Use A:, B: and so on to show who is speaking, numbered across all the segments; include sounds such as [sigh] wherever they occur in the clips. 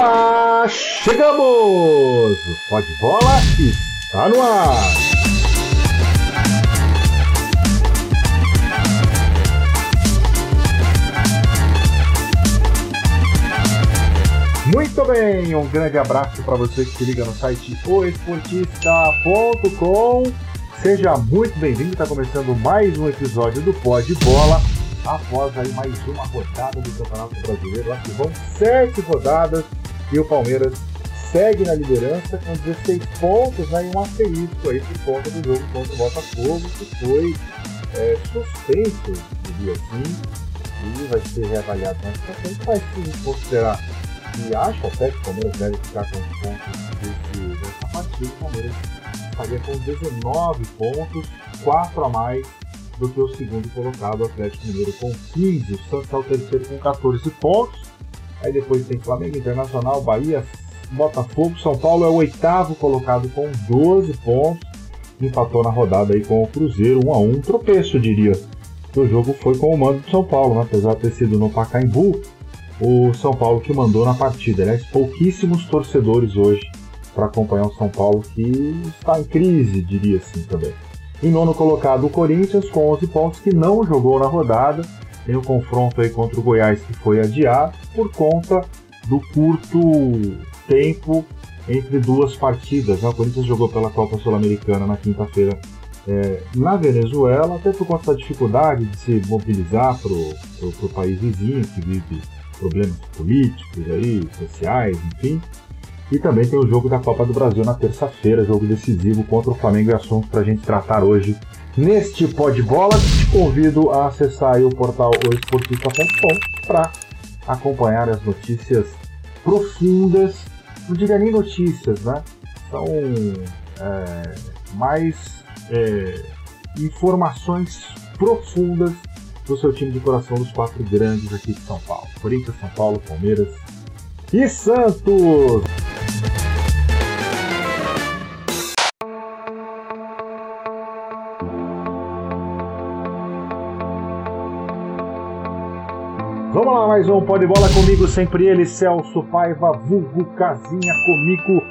A: Opa! Chegamos! O Pode Bola está no ar! Muito bem, um grande abraço para você que se liga no site oesportista.com. Seja muito bem-vindo, está começando mais um episódio do Pode Bola após aí mais uma rodada do Campeonato Brasileiro. Acho que vão sete rodadas e o Palmeiras segue na liderança com 16 pontos né, e um asterisco aí por conta do jogo contra o Botafogo, que foi é, suspenso, diria assim, e vai ser reavaliado mais pra frente, mas se considerar e acho até que o Palmeiras deve ficar com os pontos desse, dessa partida, o Palmeiras estaria com 19 pontos, 4 a mais do que o segundo colocado, o Atlético Mineiro, com 15. O Santos é o terceiro com 14 pontos. Aí depois tem Flamengo Internacional, Bahia, Botafogo, São Paulo é o oitavo colocado com 12 pontos. Empatou na rodada aí com o Cruzeiro, 1 a 1 tropeço, diria. O jogo foi com o mando do São Paulo, né? apesar de ter sido no Pacaembu, o São Paulo que mandou na partida. Aliás, pouquíssimos torcedores hoje para acompanhar o São Paulo que está em crise, diria assim também. Em nono colocado, o Corinthians, com 11 pontos, que não jogou na rodada. Tem o confronto aí contra o Goiás, que foi adiado por conta do curto tempo entre duas partidas. Né? O Corinthians jogou pela Copa Sul-Americana na quinta-feira é, na Venezuela, até por conta da dificuldade de se mobilizar para o país vizinho, que vive problemas políticos, aí, sociais, enfim. E também tem o jogo da Copa do Brasil na terça-feira, jogo decisivo contra o Flamengo e assunto para a gente tratar hoje neste Pod Bola. Te convido a acessar o portal oesportista.com para acompanhar as notícias profundas, não diria nem notícias, né? São é, mais é, informações profundas do seu time de coração dos quatro grandes aqui de São Paulo: Corinthians, São Paulo, Palmeiras e Santos. Mais um Pode Bola comigo, sempre ele, Celso Paiva, vulgo Casinha comigo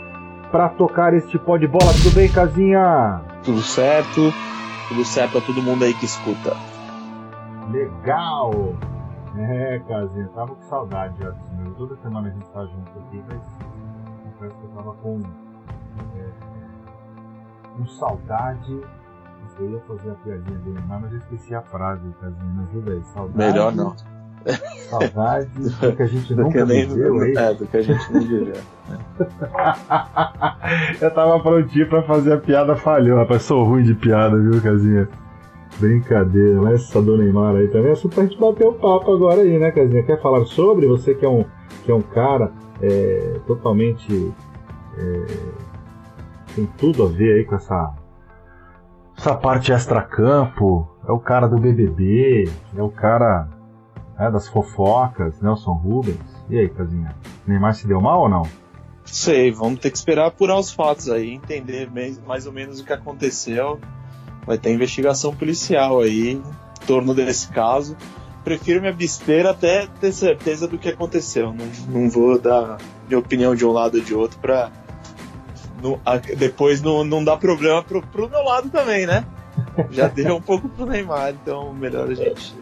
A: para tocar este Pode Bola. Tudo bem, Casinha?
B: Tudo certo, tudo certo a todo mundo aí que escuta.
A: Legal! É, Casinha, tava com saudade já disso Toda semana a gente tá junto aqui, mas confesso que eu tava com, é, com saudade. Eu ia fazer a piadinha Neymar, mas eu esqueci a frase, Casinha. Me ajuda aí. Saudade.
B: Melhor não.
A: Saudade do que a gente do nunca nem, viveu,
B: é, é, do que a gente não viveu. [laughs]
A: eu tava prontinho pra fazer a piada, falhou, rapaz. Sou ruim de piada, viu, Casinha? Brincadeira, mas essa do Neymar aí também é só pra gente bater o papo agora aí, né, Casinha? Quer falar sobre? Você que é um, que é um cara é, totalmente. É, tem tudo a ver aí com essa, essa parte extra-campo. É o cara do BBB, é o cara né, das fofocas, Nelson Rubens. E aí, Casinha? Neymar se deu mal ou não?
B: Sei, vamos ter que esperar apurar os fatos aí, entender mais ou menos o que aconteceu. Vai ter investigação policial aí em torno desse caso. Prefiro me abster até ter certeza do que aconteceu. Não, não vou dar minha opinião de um lado ou de outro não, depois não, não dar problema pro, pro meu lado também, né? Já deu um pouco pro Neymar, então melhor a gente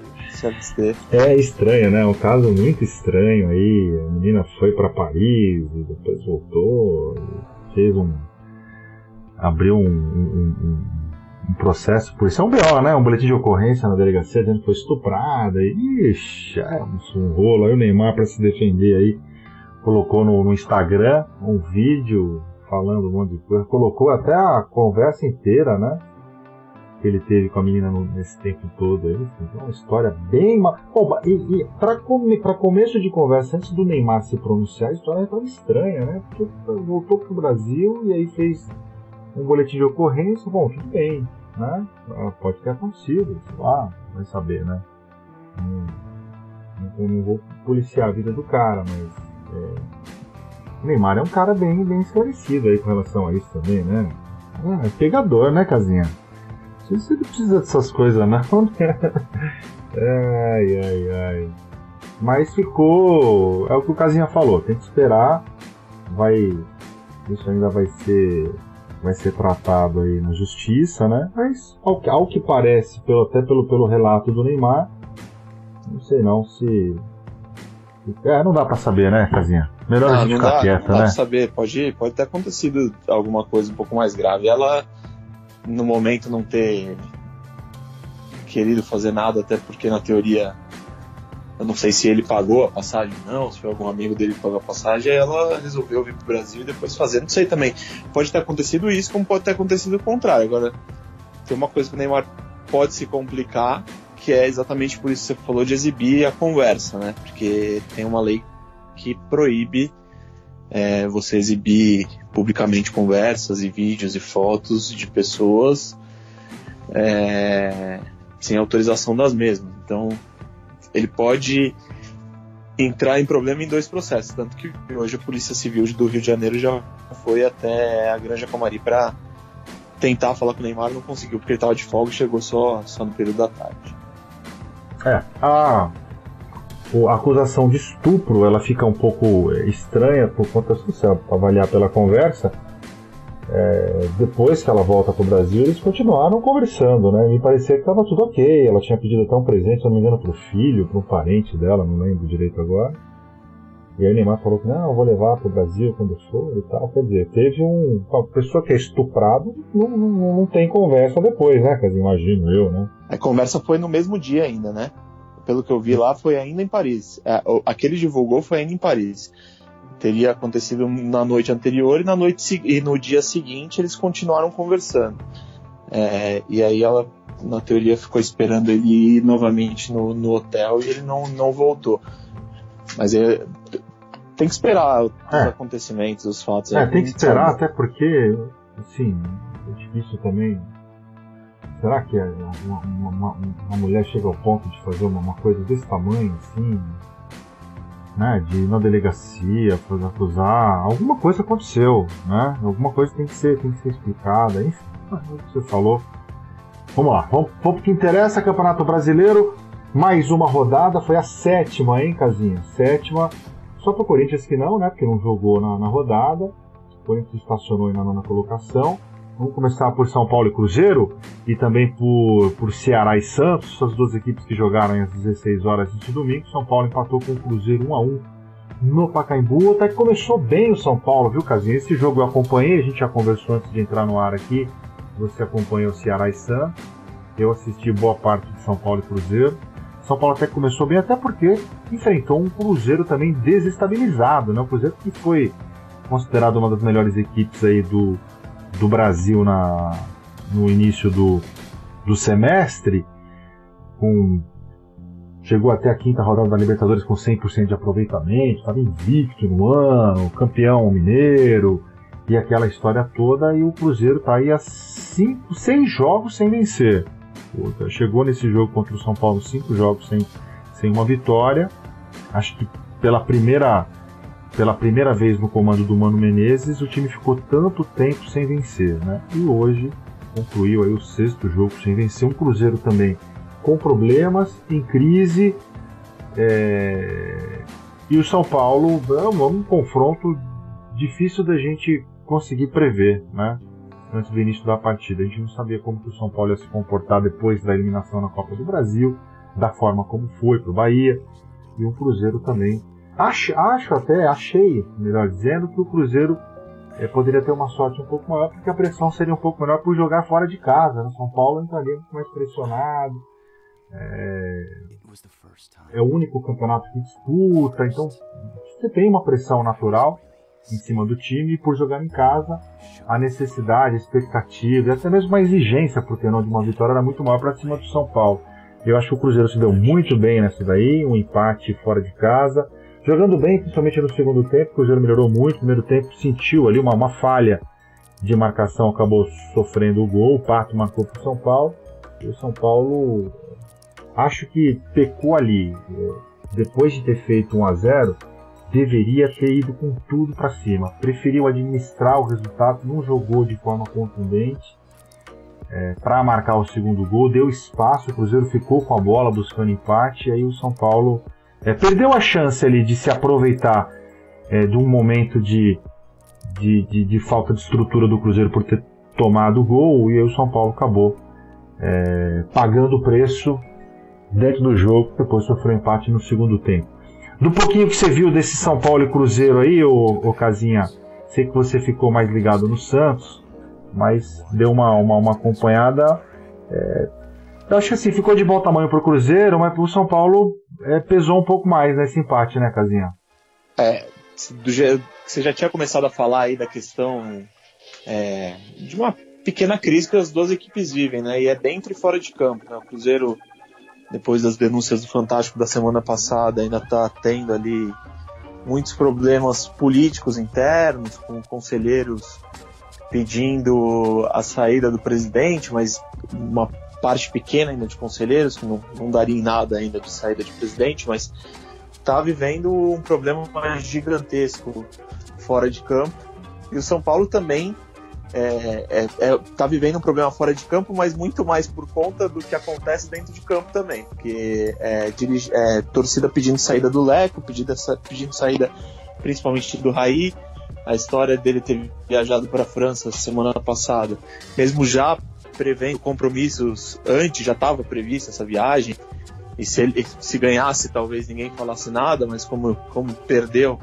A: É estranho, né? Um caso muito estranho aí. A menina foi para Paris e depois voltou, fez um. abriu um, um, um, um processo por isso é um BO, né? Um boletim de ocorrência na delegacia dizendo que foi estuprada. E, ixi, é um rolo. Aí o Neymar, para se defender aí, colocou no, no Instagram um vídeo falando um monte de coisa. Colocou até a conversa inteira, né? Que ele teve com a menina no, nesse tempo todo. Aí, então, uma história bem. Ma... Pô, e, e para come, começo de conversa, antes do Neymar se pronunciar, a história tão estranha, né? Porque voltou pro Brasil e aí fez um boletim de ocorrência. Bom, tudo bem, né? Ah, pode ter acontecido, sei lá, vai saber, né? Não, não, não vou policiar a vida do cara, mas. É... O Neymar é um cara bem, bem esclarecido aí com relação a isso também, né? É, é pegador, né, Casinha? Você não precisa dessas coisas, não, né? [laughs] Ai, ai, ai. Mas ficou. É o que o Casinha falou, tem que esperar. Vai. Isso ainda vai ser. Vai ser tratado aí na justiça, né? Mas ao, ao que parece, pelo, até pelo, pelo relato do Neymar, não sei não se. É, não dá para saber, né, Casinha? Melhor ah, a gente ficar dá, quieta,
B: não dá
A: né?
B: Pra saber, pode, pode ter acontecido alguma coisa um pouco mais grave. Ela, no momento, não ter querido fazer nada, até porque na teoria eu não sei se ele pagou a passagem, não, se foi algum amigo dele que pagou a passagem, ela resolveu vir pro Brasil e depois fazer. Não sei também. Pode ter acontecido isso, como pode ter acontecido o contrário. Agora, tem uma coisa que o Neymar pode se complicar, que é exatamente por isso que você falou de exibir a conversa, né? Porque tem uma lei que proíbe é, você exibir publicamente conversas e vídeos e fotos de pessoas é, sem autorização das mesmas. Então, ele pode entrar em problema em dois processos. Tanto que hoje a Polícia Civil do Rio de Janeiro já foi até a Granja Comari para tentar falar com o Neymar, não conseguiu porque ele estava de folga e chegou só, só no período da tarde.
A: É, a, a acusação de estupro ela fica um pouco estranha por conta, se avaliar pela conversa, é, depois que ela volta para o Brasil, eles continuaram conversando, né? Me parecia que estava tudo ok. Ela tinha pedido até um presente, se não me engano, para o filho, para um parente dela, não lembro direito agora. E aí Neymar falou que não, eu vou levar para o Brasil quando for e tal. Quer dizer, teve um. Uma pessoa que é estuprado não, não, não tem conversa depois, né? Quer dizer, imagino eu, né?
B: A conversa foi no mesmo dia ainda, né? Pelo que eu vi lá, foi ainda em Paris. É, aquele divulgou foi ainda em Paris teria acontecido na noite anterior e na noite e no dia seguinte eles continuaram conversando. É, e aí ela, na teoria, ficou esperando ele ir novamente no, no hotel e ele não, não voltou. Mas é, tem que esperar os é. acontecimentos, os fatos.
A: É, tem que esperar, até porque, assim, é difícil também. Será que uma, uma, uma mulher chega ao ponto de fazer uma, uma coisa desse tamanho, assim? né, de ir na delegacia para acusar, alguma coisa aconteceu, né? Alguma coisa tem que ser, tem que ser explicada, enfim, é o que você falou. Vamos lá, vamos, vamos que interessa, Campeonato Brasileiro, mais uma rodada, foi a sétima, hein, Casinha? Sétima, só para o Corinthians que não, né, porque não jogou na, na rodada, o Corinthians estacionou na nona colocação, Vamos começar por São Paulo e Cruzeiro e também por, por Ceará e Santos, as duas equipes que jogaram às 16 horas deste domingo. São Paulo empatou com o Cruzeiro 1 a 1 no Pacaembu. Até que começou bem o São Paulo, viu, Casinha? Esse jogo eu acompanhei, a gente já conversou antes de entrar no ar aqui. Você acompanhou Ceará e Santos. Eu assisti boa parte de São Paulo e Cruzeiro. São Paulo até começou bem, até porque enfrentou um Cruzeiro também desestabilizado, né? O Cruzeiro que foi considerado uma das melhores equipes aí do, do Brasil na, no início do, do semestre, com chegou até a quinta rodada da Libertadores com 100% de aproveitamento, estava invicto no ano, campeão mineiro e aquela história toda. E o Cruzeiro está aí a cinco, seis jogos sem vencer. Chegou nesse jogo contra o São Paulo cinco jogos sem, sem uma vitória. Acho que pela primeira pela primeira vez no comando do Mano Menezes, o time ficou tanto tempo sem vencer, né? E hoje concluiu aí o sexto jogo sem vencer. Um Cruzeiro também com problemas, em crise. É... E o São Paulo é um, confronto difícil da gente conseguir prever, né? Antes do início da partida. A gente não sabia como que o São Paulo ia se comportar depois da eliminação na Copa do Brasil, da forma como foi para o Bahia. E o Cruzeiro também Acho, acho até, achei, melhor dizendo, que o Cruzeiro é, poderia ter uma sorte um pouco maior, porque a pressão seria um pouco menor por jogar fora de casa. Né? São Paulo entraria muito mais pressionado. É, é o único campeonato que disputa, então você tem uma pressão natural em cima do time e por jogar em casa a necessidade, a expectativa e até mesmo uma exigência por ter não de uma vitória era muito maior para cima do São Paulo. Eu acho que o Cruzeiro se deu muito bem nessa daí, um empate fora de casa Jogando bem, principalmente no segundo tempo, o Cruzeiro melhorou muito. No primeiro tempo sentiu ali uma, uma falha de marcação, acabou sofrendo o gol. O Pato marcou para o São Paulo. E o São Paulo, acho que pecou ali. Depois de ter feito 1 a 0 deveria ter ido com tudo para cima. Preferiu administrar o resultado, não jogou de forma contundente é, para marcar o segundo gol, deu espaço, o Cruzeiro ficou com a bola buscando empate, e aí o São Paulo é, perdeu a chance ali de se aproveitar é, de um momento de, de, de, de, falta de estrutura do Cruzeiro por ter tomado o gol e aí o São Paulo acabou é, pagando o preço dentro do jogo, depois sofreu empate no segundo tempo. Do pouquinho que você viu desse São Paulo e Cruzeiro aí, ô, ô Casinha, sei que você ficou mais ligado no Santos, mas deu uma, uma, uma acompanhada. É, eu acho que assim, ficou de bom tamanho pro Cruzeiro, mas pro São Paulo é, pesou um pouco mais nesse empate, né, Casinha?
B: É, do, você já tinha começado a falar aí da questão é, de uma pequena crise que as duas equipes vivem, né? E é dentro e fora de campo. Né? O Cruzeiro, depois das denúncias do Fantástico da semana passada, ainda está tendo ali muitos problemas políticos internos, com conselheiros pedindo a saída do presidente, mas uma parte pequena ainda de conselheiros, que não, não daria em nada ainda de saída de presidente, mas está vivendo um problema gigantesco fora de campo. E o São Paulo também está é, é, é, tá vivendo um problema fora de campo, mas muito mais por conta do que acontece dentro de campo também. Porque é, dirige, é, torcida pedindo saída do Leco, pedindo, pedindo saída principalmente do Raí. A história dele ter viajado para a França semana passada, mesmo já prevendo compromissos antes, já estava prevista essa viagem. E se ele se ganhasse, talvez ninguém falasse nada, mas como, como perdeu,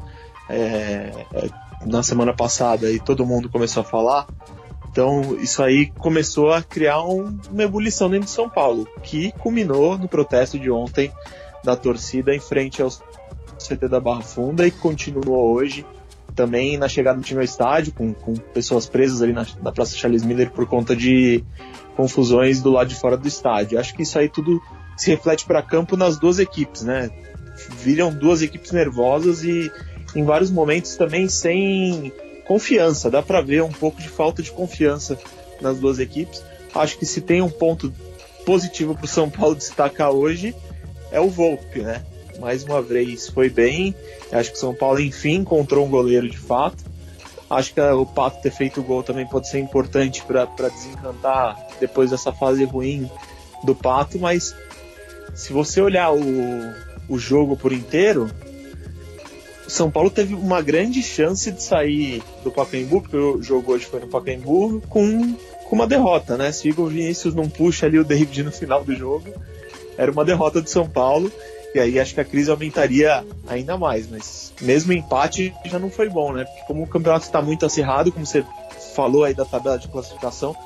B: é, é, na semana passada e todo mundo começou a falar. Então isso aí começou a criar um, uma ebulição dentro de São Paulo, que culminou no protesto de ontem da torcida em frente ao CT da Barra Funda e continuou hoje também na chegada do time ao estádio, com, com pessoas presas ali na, na Praça Charles Miller por conta de confusões do lado de fora do estádio. Acho que isso aí tudo se reflete para campo nas duas equipes, né? Viram duas equipes nervosas e em vários momentos também sem confiança. Dá para ver um pouco de falta de confiança nas duas equipes. Acho que se tem um ponto positivo para o São Paulo destacar hoje é o Volpe, né? Mais uma vez foi bem. Acho que o São Paulo enfim encontrou um goleiro de fato. Acho que o Pato ter feito o gol também pode ser importante para desencantar depois dessa fase ruim do Pato, mas se você olhar o, o jogo por inteiro, o São Paulo teve uma grande chance de sair do Pacaembu, porque o jogo hoje foi no Pacaembu, com, com uma derrota, né? Se o Igor Vinícius não puxa ali o David no final do jogo, era uma derrota do São Paulo, e aí acho que a crise aumentaria ainda mais, mas mesmo empate já não foi bom, né? Porque como o campeonato está muito acirrado, como você falou aí da tabela de classificação,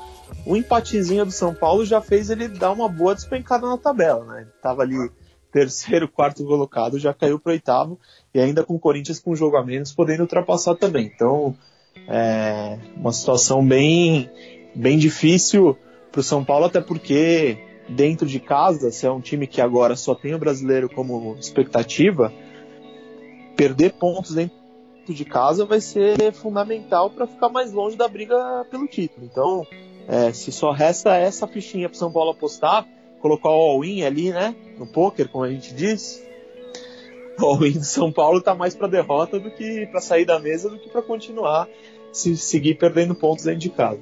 B: o empatezinho do São Paulo já fez ele dar uma boa despencada na tabela, né? Ele tava ali terceiro, [laughs] quarto colocado, já caiu para oitavo e ainda com o Corinthians com um jogo a menos podendo ultrapassar também. Então, é uma situação bem, bem difícil para o São Paulo, até porque dentro de casa, se é um time que agora só tem o brasileiro como expectativa, perder pontos dentro de casa vai ser fundamental para ficar mais longe da briga pelo título. Então, é, se só resta essa fichinha para São Paulo apostar, colocar o all-in ali, né? No poker, como a gente diz. O all-in do São Paulo tá mais para derrota do que para sair da mesa do que para continuar se seguir perdendo pontos dentro de casa.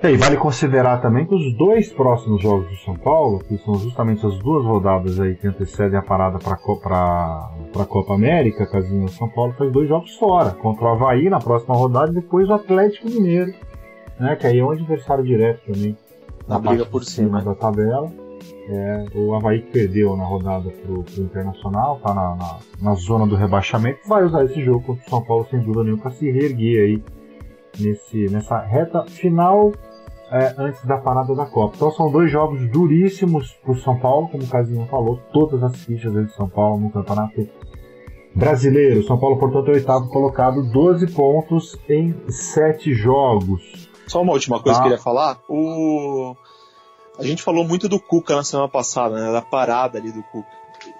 A: E vale considerar também que os dois próximos jogos do São Paulo, que são justamente as duas rodadas aí que antecedem a parada para a Copa América, casinho São Paulo faz dois jogos fora, contra o Havaí na próxima rodada e depois o Atlético Mineiro, né, que aí é um adversário direto também
B: na briga por cima
A: da tabela. É, o Havaí perdeu na rodada pro, pro Internacional, tá na, na, na, zona do rebaixamento, vai usar esse jogo contra o São Paulo sem dúvida nenhuma para se reerguer aí nesse, nessa reta final é, antes da parada da Copa. Então são dois jogos duríssimos pro São Paulo, como o Casinho falou, todas as fichas de São Paulo no campeonato brasileiro. São Paulo, portanto, é o oitavo colocado, 12 pontos em 7 jogos.
B: Só uma última coisa tá. que eu queria falar. O... A gente falou muito do Cuca na semana passada, né? Da parada ali do Cuca.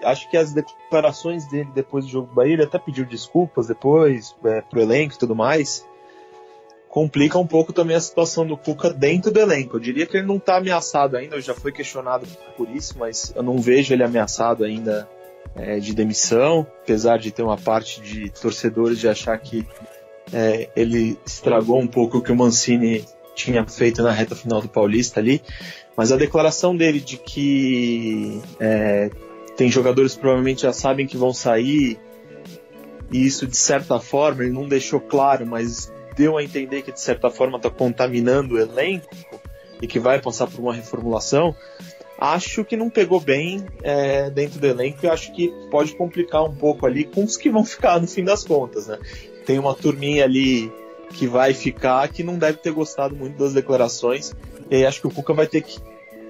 B: Acho que as declarações dele depois do jogo do Bahia, ele até pediu desculpas depois é, pro elenco e tudo mais. Complica um pouco também a situação do Cuca dentro do elenco. Eu diria que ele não está ameaçado ainda, já foi questionado por isso, mas eu não vejo ele ameaçado ainda é, de demissão, apesar de ter uma parte de torcedores de achar que é, ele estragou um pouco o que o Mancini tinha feito na reta final do Paulista ali, mas a declaração dele de que é, tem jogadores que provavelmente já sabem que vão sair, e isso de certa forma, ele não deixou claro, mas deu a entender que de certa forma está contaminando o elenco e que vai passar por uma reformulação, acho que não pegou bem é, dentro do elenco e acho que pode complicar um pouco ali com os que vão ficar no fim das contas, né? Tem uma turminha ali que vai ficar que não deve ter gostado muito das declarações e acho que o Cuca vai ter que,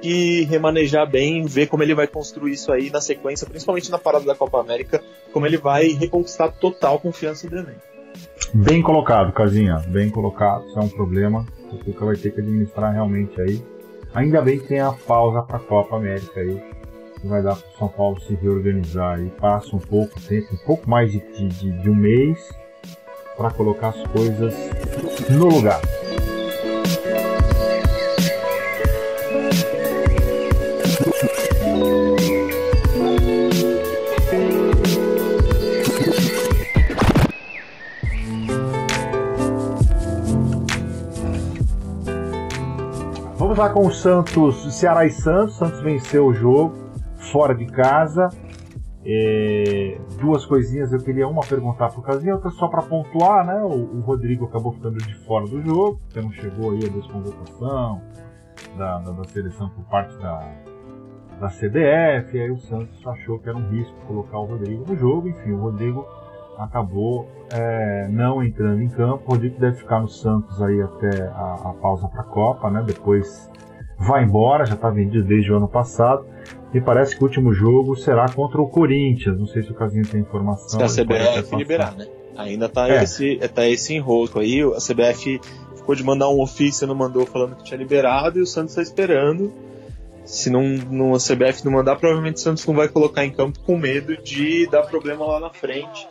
B: que remanejar bem, ver como ele vai construir isso aí na sequência, principalmente na parada da Copa América, como ele vai reconquistar total confiança do elenco.
A: Bem colocado, Casinha, bem colocado, isso é um problema. O Cuca vai ter que administrar realmente aí. Ainda bem que tem a pausa para a Copa América aí, que vai dar para o São Paulo se reorganizar e passa um pouco tempo, um pouco mais de, de, de um mês para colocar as coisas no lugar. Vamos lá com o Santos, Ceará e Santos. Santos venceu o jogo fora de casa. É, duas coisinhas eu queria uma perguntar pro Casinha, outra só para pontuar, né? O, o, Rodrigo acabou ficando de fora do jogo, porque não chegou aí a desconvocação da, da, da seleção por parte da, da CBF, aí o Santos achou que era um risco colocar o Rodrigo no jogo, enfim, o Rodrigo acabou é, não entrando em campo. O Rodrigo deve ficar no Santos aí até a, a pausa para a Copa, né? Depois vai embora, já está vendido desde o ano passado. E parece que o último jogo será contra o Corinthians. Não sei se o Casinho tem informação.
B: Se a CBF liberar, né? Ainda está é. esse, tá esse enrosco aí. A CBF ficou de mandar um ofício, não mandou falando que tinha liberado, e o Santos está esperando. Se não, não, a CBF não mandar, provavelmente o Santos não vai colocar em campo com medo de dar problema lá na frente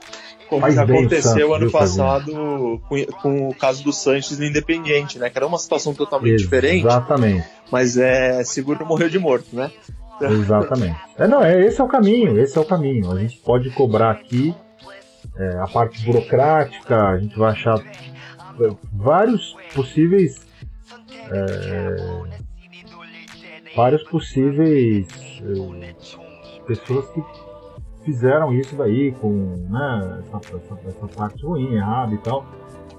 B: como Faz aconteceu ano passado com, com, o caso do Sanches no Independiente, né? Que era uma situação totalmente Exatamente. diferente.
A: Exatamente.
B: Mas é seguro morreu de morto, né?
A: Exatamente. É, não, é, esse é o caminho, esse é o caminho. A gente pode cobrar aqui é, a parte burocrática, a gente vai achar é, vários possíveis. É, vários possíveis é, pessoas que fizeram isso daí com né, essa, essa, essa, parte ruim, errada e tal.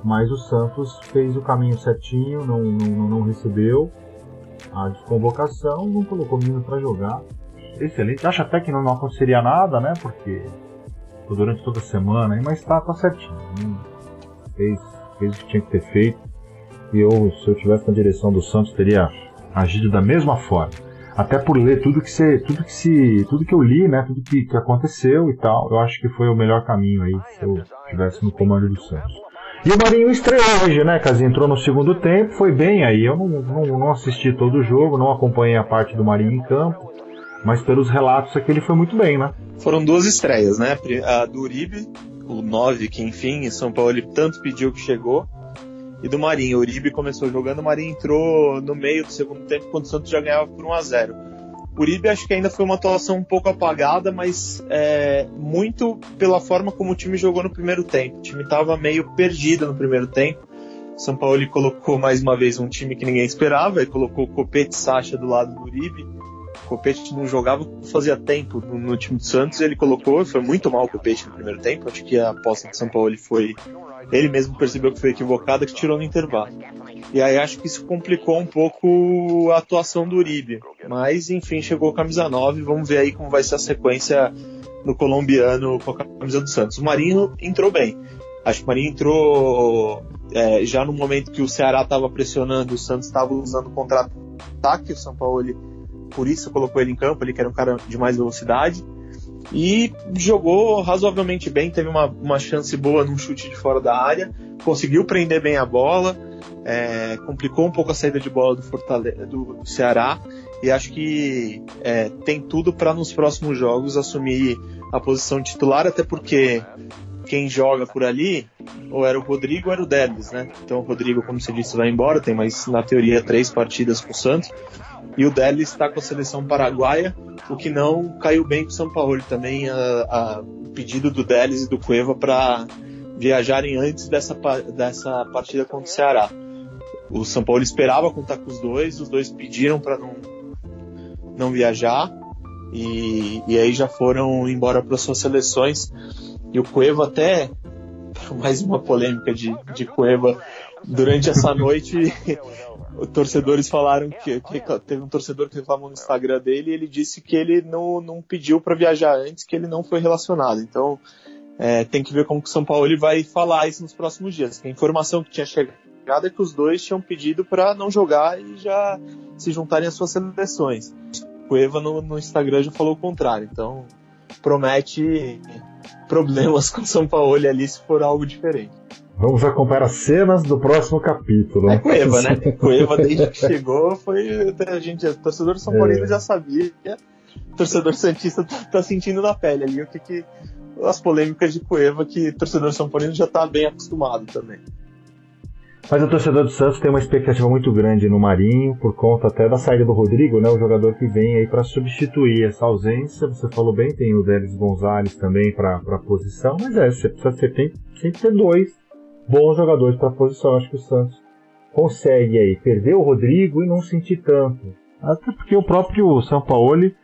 A: Mas o Santos fez o caminho certinho, não, não, não recebeu a desconvocação, não colocou menino para jogar. Excelente. Acho até que não, não aconteceria nada, né? Porque durante toda a semana, mas tá, tá certinho. Né? Fez, fez o que tinha que ter feito. E eu, se eu tivesse na direção do Santos, teria agido da mesma forma até por ler tudo que se, tudo que se, tudo que eu li, né, tudo que, que aconteceu e tal, eu acho que foi o melhor caminho aí se eu tivesse no comando do Santos. E o Marinho estreou hoje, né, Casinho? Entrou no segundo tempo, foi bem aí. Eu não, não, não assisti todo o jogo, não acompanhei a parte do Marinho em campo, mas pelos relatos aqui ele foi muito bem, né?
B: Foram duas estreias, né? A do Uribe, o 9, que enfim, em São Paulo ele tanto pediu que chegou, e do Marinho. O Uribe começou jogando, o Marinho entrou no meio do segundo tempo, quando o Santos já ganhava por 1 a 0 O Uribe acho que ainda foi uma atuação um pouco apagada, mas é, muito pela forma como o time jogou no primeiro tempo. O time estava meio perdido no primeiro tempo. São Paulo colocou mais uma vez um time que ninguém esperava, ele colocou Copete Sacha do lado do Uribe. Copete não jogava fazia tempo no, no time do Santos, ele colocou, foi muito mal o Copete no primeiro tempo. Acho que a aposta do São Paulo foi ele mesmo percebeu que foi equivocada, que tirou no intervalo. E aí acho que isso complicou um pouco a atuação do Uribe. Mas enfim, chegou a camisa 9, vamos ver aí como vai ser a sequência no colombiano com a camisa do Santos. O Marinho entrou bem. Acho que o Marinho entrou é, já no momento que o Ceará estava pressionando, o Santos estava usando contra-ataque, o São Paulo, por isso colocou ele em campo, ele que era um cara de mais velocidade e jogou razoavelmente bem, teve uma, uma chance boa num chute de fora da área, conseguiu prender bem a bola, é, complicou um pouco a saída de bola do, Fortaleza, do Ceará e acho que é, tem tudo para nos próximos jogos assumir a posição titular, até porque quem joga por ali ou era o Rodrigo ou era o Delis, né? Então o Rodrigo, como você disse, vai embora, tem mais na teoria três partidas com o Santos e o Deli está com a seleção paraguaia, o que não caiu bem para o São Paulo também, a, a pedido do Delis e do Cueva para viajarem antes dessa, dessa partida contra o Ceará. O São Paulo esperava contar com os dois, os dois pediram para não, não viajar, e, e aí já foram embora para suas seleções. E o Cueva até, [laughs] mais uma polêmica de, de Cueva, durante [laughs] essa noite [laughs] torcedores falaram que, que, teve um torcedor que reclamou no Instagram dele e ele disse que ele não, não pediu para viajar antes, que ele não foi relacionado. Então é, tem que ver como que o São Paulo ele vai falar isso nos próximos dias. A informação que tinha chegado é que os dois tinham pedido para não jogar e já se juntarem às suas seleções. O Eva no, no Instagram já falou o contrário. Então promete problemas com o São Paulo ali se for algo diferente.
A: Vamos acompanhar as cenas do próximo capítulo.
B: É Cueva, né? [laughs] Cueva, desde que chegou, foi. A gente, o torcedor São Paulino é. já sabia. O torcedor Santista tá, tá, sentindo na pele ali o que, que as polêmicas de Cueva que o torcedor São Paulino já tá bem acostumado também.
A: Mas o torcedor do Santos tem uma expectativa muito grande no Marinho, por conta até da saída do Rodrigo, né, o jogador que vem aí para substituir essa ausência. Você falou bem, tem o Délis Gonzalez também para a posição, mas é, você precisa ter, tem, tem que ter dois bons jogadores para a posição. Acho que o Santos consegue aí perder o Rodrigo e não sentir tanto. Até porque o próprio Sampaoli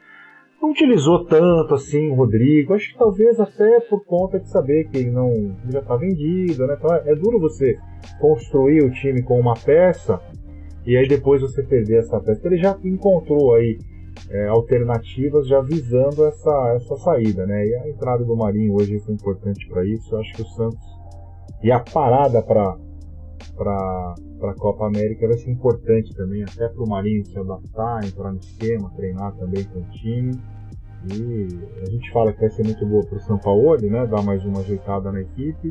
A: não utilizou tanto assim o Rodrigo. Acho que talvez até por conta de saber que ele não ele já está vendido, né? Então é duro você construir o time com uma peça e aí depois você perder essa peça. Ele já encontrou aí é, alternativas já visando essa, essa saída, né? E a entrada do Marinho hoje foi importante para isso. Eu acho que o Santos e a parada para para a Copa América vai ser importante também, até para o Marinho se adaptar, entrar no esquema, treinar também com o time. E a gente fala que vai ser muito boa para o São Paulo, né? Dar mais uma ajeitada na equipe.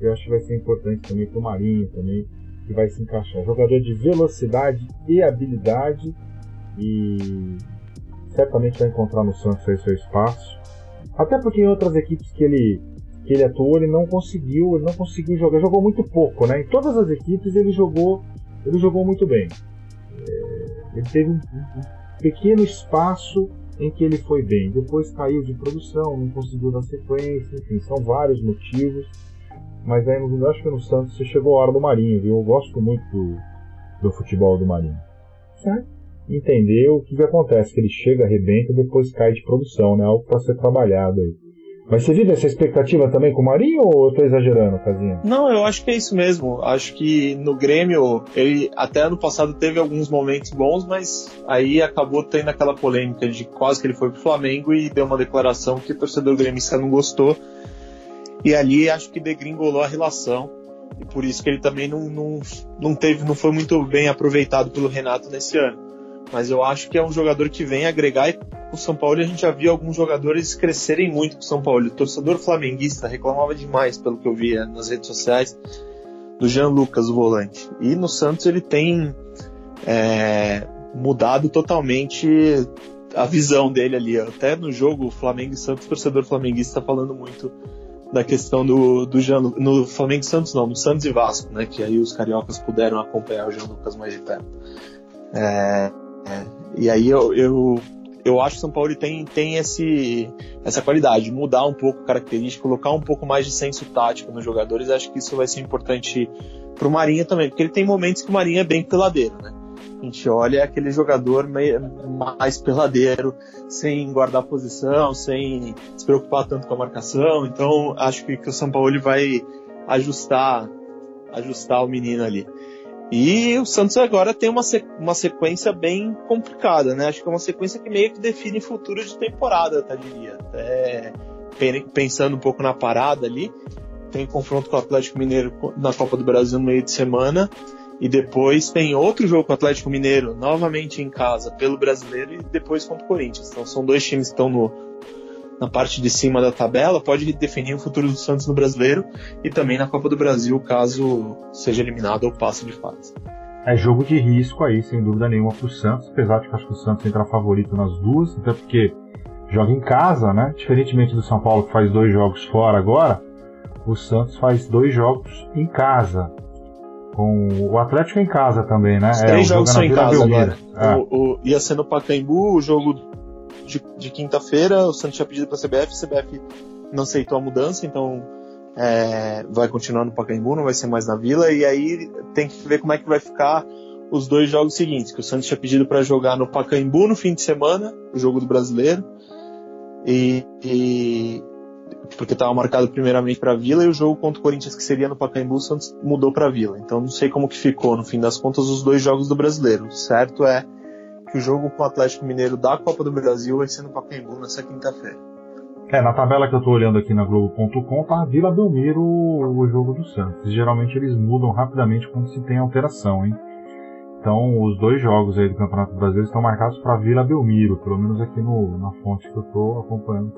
A: Eu acho que vai ser importante também para o Marinho também, que vai se encaixar. Jogador de velocidade e habilidade e certamente vai encontrar no Santos aí seu espaço. Até porque em outras equipes que ele que ele atuou, ele não conseguiu, ele não conseguiu jogar, jogou muito pouco, né? Em todas as equipes ele jogou, ele jogou muito bem. É, ele teve um, pequeno espaço em que ele foi bem, depois caiu de produção, não conseguiu dar sequência, enfim, são vários motivos. Mas aí eu acho que no Santos você chegou a hora do Marinho, viu? Eu gosto muito do, do futebol do Marinho. Certo? Entender o que, que acontece, que ele chega, arrebenta e depois cai de produção, né? Algo para ser trabalhado aí. Mas você vive essa expectativa também com o Marinho ou eu tô exagerando, Casinha?
B: Não, eu acho que é isso mesmo. Acho que no Grêmio, ele até ano passado teve alguns momentos bons, mas aí acabou tendo aquela polêmica de quase que ele foi pro Flamengo e deu uma declaração que o torcedor gremista não gostou. E ali acho que degringolou a relação. E por isso que ele também não, não, não teve, não foi muito bem aproveitado pelo Renato nesse ano mas eu acho que é um jogador que vem agregar e o São Paulo a gente já viu alguns jogadores crescerem muito com o São Paulo. O torcedor flamenguista reclamava demais, pelo que eu via nas redes sociais, do Jean Lucas, o volante. E no Santos ele tem é, mudado totalmente a visão dele ali. Até no jogo Flamengo e Santos, o torcedor flamenguista falando muito da questão do, do Jean no Flamengo e Santos não, no Santos e Vasco, né? Que aí os cariocas puderam acompanhar o Jean Lucas mais de perto. É, e aí eu, eu, eu acho que o São Paulo tem, tem esse, essa qualidade, mudar um pouco a característica, colocar um pouco mais de senso tático nos jogadores. Acho que isso vai ser importante para o Marinha também, porque ele tem momentos que o Marinha é bem peladeiro, né? A gente olha é aquele jogador mais peladeiro, sem guardar posição, sem se preocupar tanto com a marcação. Então acho que, que o São Paulo vai ajustar, ajustar o menino ali. E o Santos agora tem uma, uma sequência bem complicada, né? Acho que é uma sequência que meio que define futuro de temporada, tá diria. Até pensando um pouco na parada ali, tem confronto com o Atlético Mineiro na Copa do Brasil no meio de semana. E depois tem outro jogo com o Atlético Mineiro, novamente em casa, pelo brasileiro, e depois contra o Corinthians. Então são dois times que estão no, na parte de cima da tabela, pode definir o futuro do Santos no brasileiro e também na Copa do Brasil, caso seja eliminado ou passe de fase.
A: É jogo de risco aí, sem dúvida nenhuma, para o Santos, apesar de que acho que o Santos entra favorito nas duas, até porque joga em casa, né? Diferentemente do São Paulo que faz dois jogos fora agora, o Santos faz dois jogos em casa. Com o Atlético em casa também, né?
B: Os três é, jogos são em casa Belmiro. agora. É. O, o, ia ser no Pacaembu, o jogo de, de quinta-feira, o Santos tinha pedido para a CBF, a CBF não aceitou a mudança, então é, vai continuar no Pacaembu, não vai ser mais na Vila, e aí tem que ver como é que vai ficar os dois jogos seguintes, que o Santos tinha pedido para jogar no Pacaembu no fim de semana, o jogo do Brasileiro, e, e porque estava marcado primeiramente para Vila e o jogo contra o Corinthians que seria no Pacaembu, o Santos mudou para Vila. Então não sei como que ficou no fim das contas os dois jogos do Brasileiro. Certo é que o jogo com o Atlético Mineiro da Copa do Brasil vai ser no Pacaembu nessa quinta-feira.
A: É, na tabela que eu estou olhando aqui na Globo.com tá Vila Belmiro o jogo do Santos. Geralmente eles mudam rapidamente quando se tem alteração, hein? Então, os dois jogos aí do Campeonato Brasileiro estão marcados para Vila Belmiro, pelo menos aqui no, na fonte que eu estou acompanhando.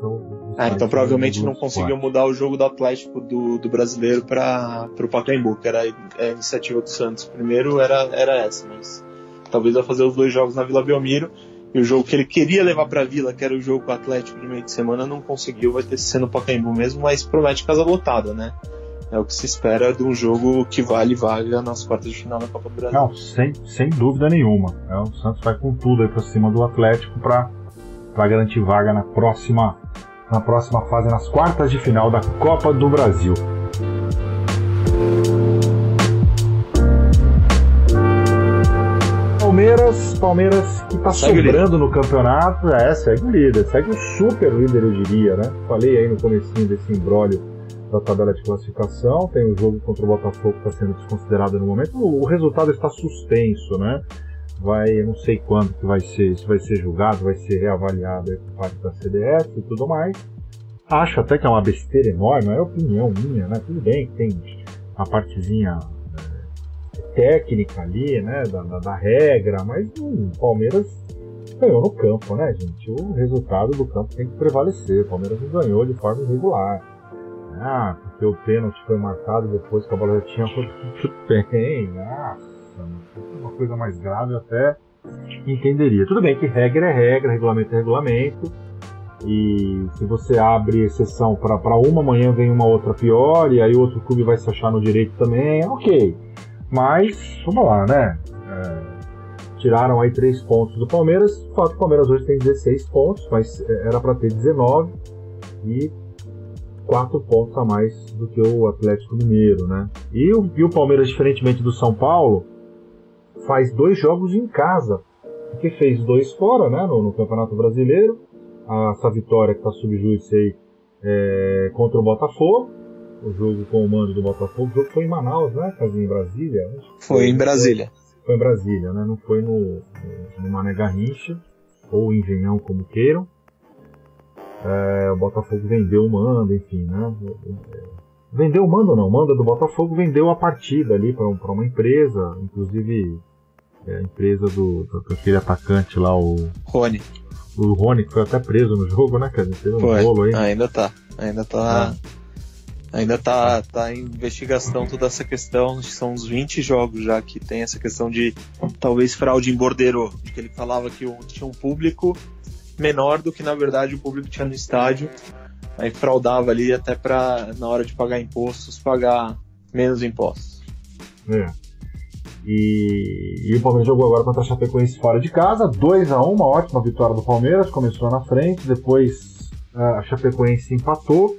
B: É, ah, então provavelmente não conseguiu mudar o jogo do Atlético do, do Brasileiro para o Pacaembu, que era a iniciativa do Santos. Primeiro era, era essa, mas talvez vai fazer os dois jogos na Vila Belmiro. E o jogo que ele queria levar para a Vila, que era o jogo com o Atlético de meio de semana, não conseguiu, vai ter no Pacaembu mesmo, mas promete casa lotada, né? é o que se espera de um jogo que vale vaga nas quartas de final da Copa do Brasil.
A: Não, sem, sem dúvida nenhuma. É, o Santos vai com tudo aí pra cima do Atlético para garantir vaga na próxima, na próxima fase, nas quartas de final da Copa do Brasil. Palmeiras, Palmeiras que tá segue sobrando no campeonato, é, segue o líder, segue o super líder, eu diria, né? Falei aí no comecinho desse imbróglio da tabela de classificação, tem o jogo contra o Botafogo que está sendo desconsiderado no momento. O, resultado está suspenso, né? Vai, eu não sei quando que vai ser, se vai ser julgado, vai ser reavaliado por parte da CDF e tudo mais. Acho até que é uma besteira enorme, é opinião minha, né? Tudo bem que tem a partezinha técnica ali, né? Da, da, da regra, mas o Palmeiras ganhou no campo, né, gente? O resultado do campo tem que prevalecer. O Palmeiras não ganhou de forma irregular. Ah, porque o pênalti foi marcado depois que a bola já tinha tudo [laughs] bem. Nossa, uma coisa mais grave até entenderia. Tudo bem que regra é regra, regulamento é regulamento. E se você abre exceção para uma, amanhã vem uma outra pior, e aí outro clube vai se achar no direito também, ok. Mas, vamos lá, né? É, tiraram aí três pontos do Palmeiras. O fato o Palmeiras hoje tem 16 pontos, mas é, era para ter 19. E quatro pontos a mais do que o Atlético Mineiro, né? E o, e o Palmeiras, diferentemente do São Paulo, faz dois jogos em casa, porque fez dois fora, né, no, no Campeonato Brasileiro, essa vitória que está sob júdice aí é, contra o Botafogo, o jogo com o mando do Botafogo, o jogo foi em Manaus, né, Casinho, em Brasília?
B: Foi em Brasília.
A: Foi, foi em Brasília, né, não foi no, no Mané Garrincha, ou Engenhão, como queiram. É, o Botafogo vendeu o mando, enfim, né? Vendeu o mando não, o mando do Botafogo vendeu a partida ali para uma empresa, inclusive é, a empresa do, do, daquele atacante lá, o
B: Rony.
A: O Rony que foi até preso no jogo, né? Dizer,
B: um aí. Ainda tá, ainda tá. É. Ainda tá, tá em investigação toda essa questão, são uns 20 jogos já que tem essa questão de talvez fraude em bordeiro, que ele falava que tinha um público menor do que na verdade o público tinha no estádio. Aí fraudava ali até para na hora de pagar impostos pagar menos impostos.
A: É. E, e, o Palmeiras jogou agora contra a Chapecoense fora de casa, 2 a 1 uma ótima vitória do Palmeiras, começou na frente, depois a Chapecoense empatou.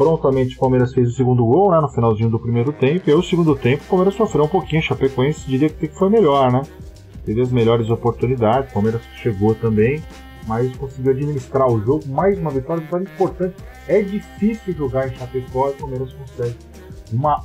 A: Prontamente o Palmeiras fez o segundo gol, né, no finalzinho do primeiro tempo, e aí o segundo tempo o Palmeiras sofreu um pouquinho, a Chapecoense diria que foi melhor, né? Teve as melhores oportunidades, o Palmeiras chegou também, mas conseguiu administrar o jogo. Mais uma vitória, vitória importante. É difícil jogar em Chapecó e o Palmeiras consegue uma,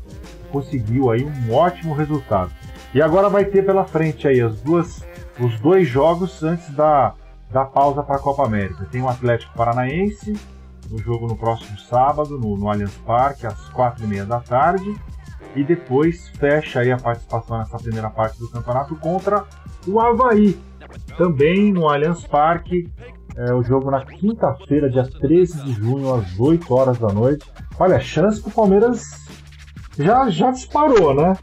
A: conseguiu aí um ótimo resultado. E agora vai ter pela frente aí as duas, os dois jogos antes da, da pausa para a Copa América. Tem o Atlético Paranaense, o jogo no próximo sábado, no, no Allianz Parque, às quatro e meia da tarde. E depois fecha aí a participação nessa primeira parte do campeonato contra o Havaí, também no Allianz Parque, é, o jogo na quinta-feira, dia 13 de junho, às 8 horas da noite. Olha, chance pro Palmeiras já, já disparou, né?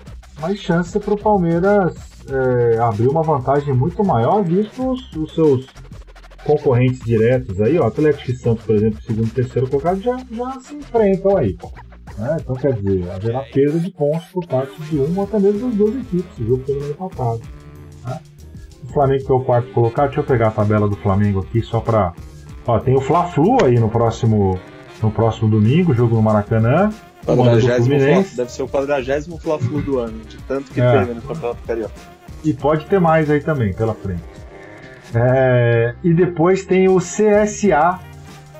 A: Mas chance pro Palmeiras é, abrir uma vantagem muito maior, visto os, os, seus concorrentes diretos aí, ó, Atlético e Santos, por exemplo, segundo e terceiro colocado, já, já se enfrentam aí. Né? Então quer dizer, haverá perda de pontos por parte de uma ou até mesmo das duas equipes, o jogo terminou empatado. Né? O Flamengo que é o quarto colocado, deixa eu pegar a tabela do Flamengo aqui só pra. Ó, tem o Fla-Flu aí no próximo, no próximo domingo, jogo no Maracanã.
B: deve ser o quadragésimo Fla-Flu do ano, de tanto que é. teve no Campeonato Carioca.
A: E pode ter mais aí também pela frente. É, e depois tem o CSA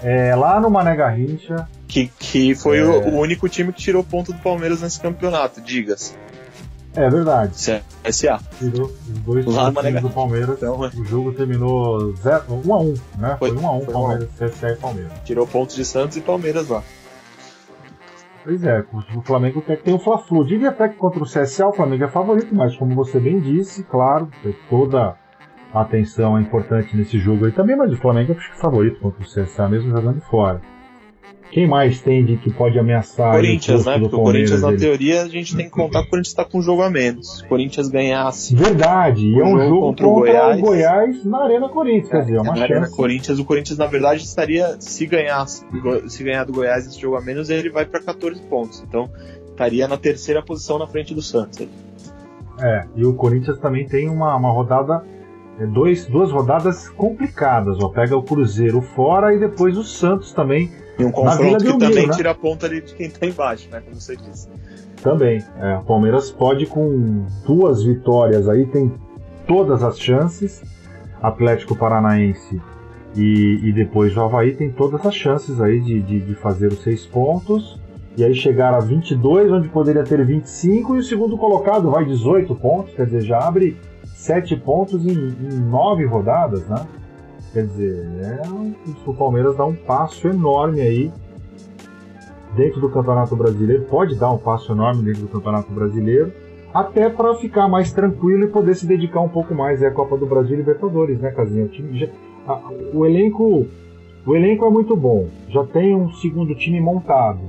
A: É, lá no Mané Garrincha.
B: Que, que foi é... o, único time que tirou ponto do Palmeiras nesse campeonato, diga-se.
A: É verdade.
B: SA.
A: Tirou os dois lá times do Palmeiras. Então, o jogo terminou 1x1, né? Foi 1x1 Palmeiras, CSA e Palmeiras.
B: Tirou pontos de Santos e Palmeiras lá.
A: Pois é, o Flamengo quer que tenha o Fla-Flu. Diria até que contra o CSA o Flamengo é favorito, mas como você bem disse, claro, toda a atenção é importante nesse jogo aí também, mas o Flamengo acho que é favorito contra o CSA, mesmo jogando fora. Quem mais tem de que pode ameaçar?
B: Corinthians, né? Porque o Corinthians, na teoria, a gente tem que contar que o Corinthians está com um jogo a menos. Se o Corinthians ganhasse.
A: Verdade, e é um jogo contra, o Goiás. o Goiás na Arena Corinthians, quer dizer, é uma
B: na
A: chance.
B: Arena Corinthians, o Corinthians, na verdade, estaria, se ganhasse, se ganhar do Goiás esse jogo a menos, ele vai para 14 pontos. Então, estaria na terceira posição na frente do Santos.
A: É, e o Corinthians também tem uma, uma rodada é, dois, duas rodadas complicadas. Ó. Pega o Cruzeiro fora e depois o Santos também
B: e um confronto que também né? tira a ponta ali de quem está embaixo, né? Como você disse.
A: Também. É, o Palmeiras pode, com duas vitórias aí, tem todas as chances. Atlético Paranaense e, e depois o Havaí tem todas as chances aí de, de, de, fazer os seis pontos. E aí chegar a 22, onde poderia ter 25, e o segundo colocado vai 18 pontos, quer dizer, já abre 7 pontos em, em 9 rodadas, né? Quer dizer, é, o Palmeiras dá um passo enorme aí dentro do Campeonato Brasileiro, pode dar um passo enorme dentro do Campeonato Brasileiro, até para ficar mais tranquilo e poder se dedicar um pouco mais à Copa do Brasil e Libertadores, né, Casinha? O, time já, a, o elenco o elenco é muito bom, já tem um segundo time montado,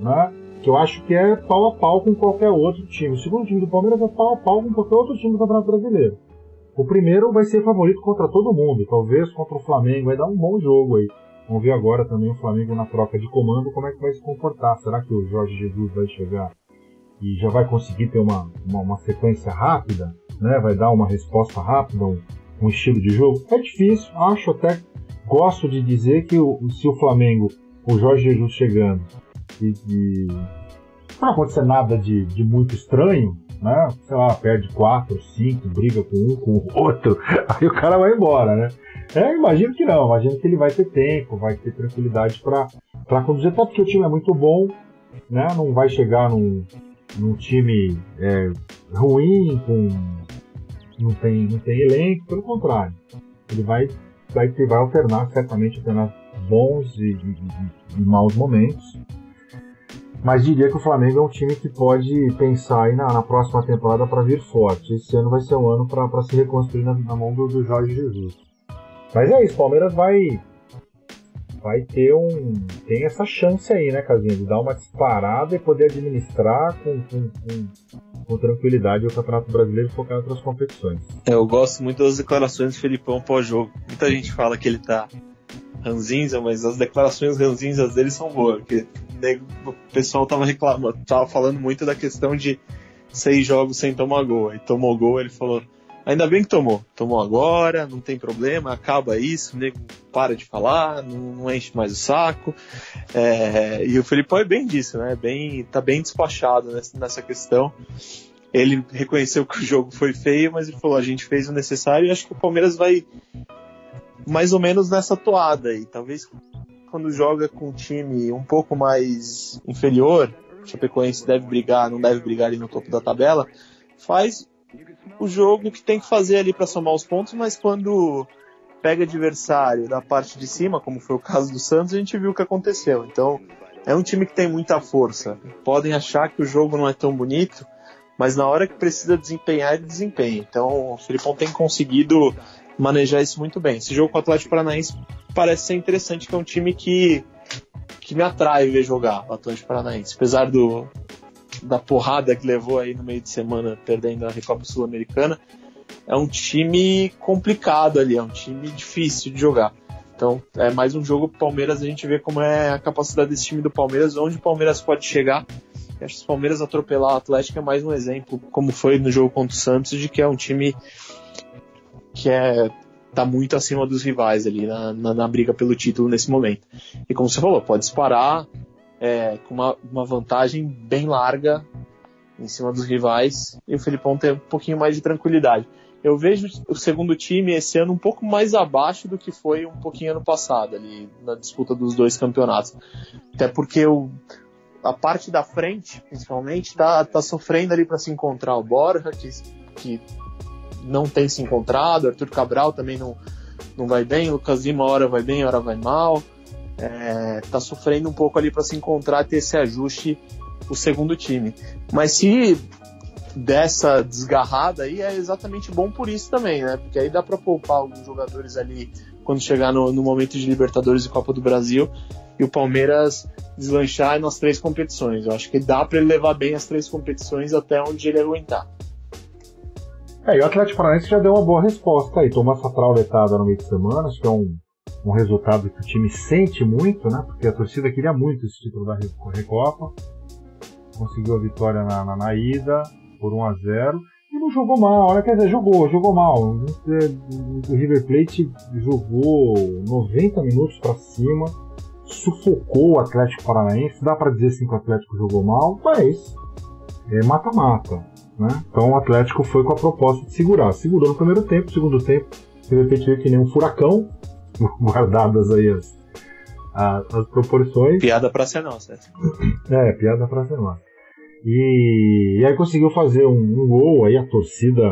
A: né? Que eu acho que é pau a pau com qualquer outro time. O segundo time do Palmeiras é pau a pau com qualquer outro time do Campeonato Brasileiro. O primeiro vai ser favorito contra todo mundo, talvez contra o Flamengo, vai dar um bom jogo aí. Vamos ver agora também o Flamengo na troca de comando, como é que vai se comportar. Será que o Jorge Jesus vai chegar e já vai conseguir ter uma, uma, uma sequência rápida? Né? Vai dar uma resposta rápida, um, um, estilo de jogo? É difícil, acho até, gosto de dizer que o, se o Flamengo, o Jorge Jesus chegando e, e não acontecer nada de, de muito estranho, né? Sei lá, perde quatro, cinco, briga com um, com o [laughs] outro, aí o cara vai embora, né? É, imagino que não, imagino que ele vai ter tempo, vai ter tranquilidade para conduzir, até porque o time é muito bom, né? Não vai chegar num, num time é, ruim, com não tem, não tem elenco, pelo contrário. Ele vai, vai, vai alternar, certamente alternar bons e, e, e maus momentos mas diria que o Flamengo é um time que pode pensar aí na, na próxima temporada para vir forte. Esse ano vai ser um ano para se reconstruir na, na mão do, do, Jorge Jesus. Mas é isso, o Palmeiras vai vai ter um tem essa chance aí, né, Casinha, de dar uma disparada e poder administrar com, com, com, com tranquilidade o Campeonato Brasileiro e focar em outras competições.
B: É, eu gosto muito das declarações do Felipão pós-jogo. Muita gente fala que ele tá ranzinza, mas as declarações ranzinzas dele são boas, porque o pessoal tava reclamando, tava falando muito da questão de seis jogos sem tomar gol. Aí tomou gol, ele falou, ainda bem que tomou, tomou agora, não tem problema, acaba isso, o nego para de falar, não, não enche mais o saco. É, e o Felipão é bem disso, né? Bem, tá bem despachado nessa, nessa questão. Ele reconheceu que o jogo foi feio, mas ele falou: a gente fez o necessário e acho que o Palmeiras vai mais ou menos nessa toada aí. Talvez quando joga com um time um pouco mais inferior, o Chapecoense deve brigar, não deve brigar ali no topo da tabela, faz o jogo que tem que fazer ali para somar os pontos, mas quando pega adversário da parte de cima, como foi o caso do Santos, a gente viu o que aconteceu. Então, é um time que tem muita força. Podem achar que o jogo não é tão bonito, mas na hora que precisa desempenhar, ele desempenha. Então, o Filipão tem conseguido manejar isso muito bem. Esse jogo com o Atlético Paranaense parece ser interessante, que é um time que, que me atrai ver jogar, o Atlético Paranaense. Apesar do, da porrada que levou aí no meio de semana, perdendo a Recopa Sul-Americana, é um time complicado ali, é um time difícil de jogar. Então, é mais um jogo pro Palmeiras, a gente vê como é a capacidade desse time do Palmeiras, onde o Palmeiras pode chegar. Eu acho que o Palmeiras atropelar o Atlético é mais um exemplo, como foi no jogo contra o Santos, de que é um time que é tá muito acima dos rivais ali na, na, na, briga pelo título nesse momento. E como você falou, pode disparar é, com uma, uma vantagem bem larga em cima dos rivais e o Felipão ter um pouquinho mais de tranquilidade. eu vejo o segundo time esse ano um pouco mais abaixo do que foi um pouquinho ano passado, ali na disputa dos dois campeonatos. Até porque o, a parte da frente, principalmente, tá, tá sofrendo ali para se encontrar. O Borja, que, que não tem se encontrado, Arthur Cabral também não, não vai bem, Lucas Lima hora vai bem, hora vai mal. É, tá sofrendo um pouco ali para se encontrar, ter esse ajuste o segundo time. Mas se dessa desgarrada aí é exatamente bom por isso também, né? Porque aí dá para poupar alguns jogadores ali quando chegar no, no, momento de Libertadores e Copa do Brasil e o Palmeiras deslanchar nas três competições. Eu acho que dá para ele levar bem as três competições até onde ele aguentar.
A: É, e o Atlético Paranaense já deu uma boa resposta aí, tomou essa trauletada no meio de semana, acho que é um, um resultado que o time sente muito, né? Porque a torcida queria muito esse título da Recopa. Conseguiu a vitória na, na, na ida, por 1 a 0 e não jogou mal, né? Quer dizer, jogou, jogou mal. O River Plate jogou 90 minutos para cima, sufocou o Atlético Paranaense. Dá para dizer sim que o Atlético jogou mal, mas é mata-mata. Né? Então o Atlético foi com a proposta de segurar. Segurou no primeiro tempo, segundo tempo, River Plate veio que nem um furacão, [laughs] guardadas aí as, as, as proporções.
B: Piada pra ser nossa. [clears throat]
A: É, piada pra ser nossa. E, e aí conseguiu fazer um, um, gol, aí a torcida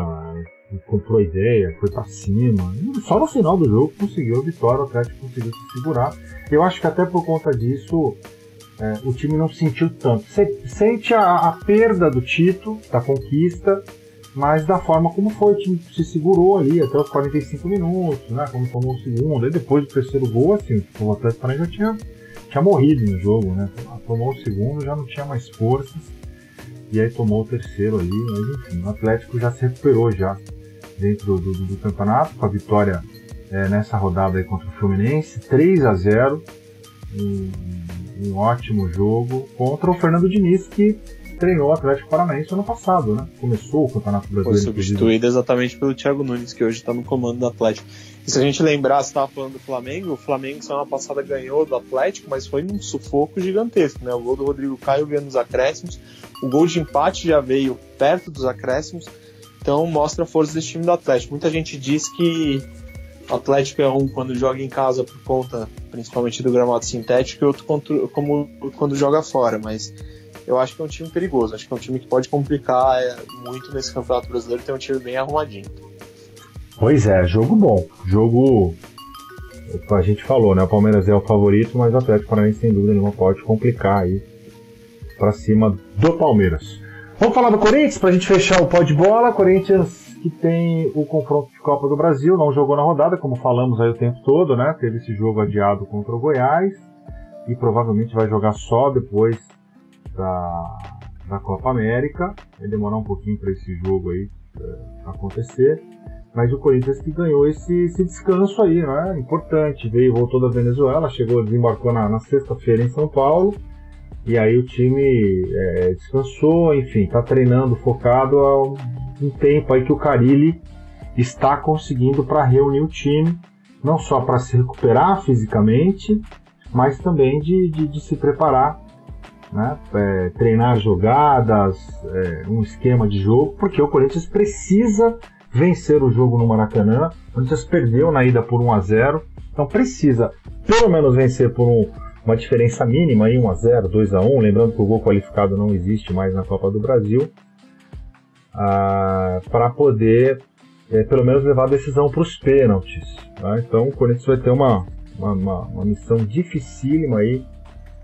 A: comprou a ideia, foi para cima. Só no final do jogo conseguiu a vitória, o Atlético conseguiu se segurar. Eu acho que até por conta disso é, o time não sentiu tanto. Sente a, a, perda do título, da conquista, mas da forma como foi, o time se segurou ali até os 45 minutos, né? Como tomou o segundo, e depois do terceiro gol, assim, o Atlético já tinha, tinha morrido no jogo, né? Tomou o segundo, já não tinha mais forças e aí tomou o terceiro ali, mas enfim, o Atlético já se recuperou já dentro do, do, do campeonato, com a vitória é, nessa rodada aí contra o Fluminense, 3 a 0 um, um, ótimo jogo contra o Fernando Diniz, que treinou o Atlético Paranaense ano passado, né? Começou o Campeonato Brasileiro.
B: Foi substituído exatamente pelo Thiago Nunes, que hoje está no comando do Atlético. E se a gente lembrar, você estava falando do Flamengo, o Flamengo semana passada ganhou do Atlético, mas foi num sufoco gigantesco, né? O gol do Rodrigo Caio veio nos acréscimos, o gol de empate já veio perto dos acréscimos, então mostra a força desse time do Atlético. Muita gente diz que o Atlético é um quando joga em casa por conta principalmente do gramado sintético e outro como quando joga fora, mas eu acho que é um time perigoso, acho que é um time que pode complicar é, muito nesse Campeonato Brasileiro, tem um time bem arrumadinho.
A: Pois é, jogo bom, jogo a gente falou, né? O Palmeiras é o favorito, mas o Atlético Paranaense sem dúvida nenhuma pode complicar aí para cima do Palmeiras. Vamos falar do Corinthians para a gente fechar o pó de bola. Corinthians que tem o confronto de Copa do Brasil, não jogou na rodada, como falamos aí o tempo todo, né? Teve esse jogo adiado contra o Goiás e provavelmente vai jogar só depois da, da Copa América. Vai demorar um pouquinho para esse jogo aí é, acontecer. Mas o Corinthians que ganhou esse, esse descanso aí, né? Importante. Veio, voltou da Venezuela, chegou, desembarcou na, na sexta-feira em São Paulo e aí o time é, descansou, enfim, está treinando focado há um tempo aí que o Carilli está conseguindo para reunir o time, não só para se recuperar fisicamente, mas também de, de, de se preparar, né? É, treinar jogadas, é, um esquema de jogo, porque o Corinthians precisa vencer o jogo no Maracanã. O Corinthians perdeu na ida por 1 a 0, então precisa pelo menos vencer por um uma diferença mínima, aí 1 a 0 2 a 1 lembrando que o gol qualificado não existe mais na Copa do Brasil, ah, para poder é, pelo menos levar a decisão para os pênaltis. Tá? Então o Corinthians vai ter uma, uma, uma, missão dificílima aí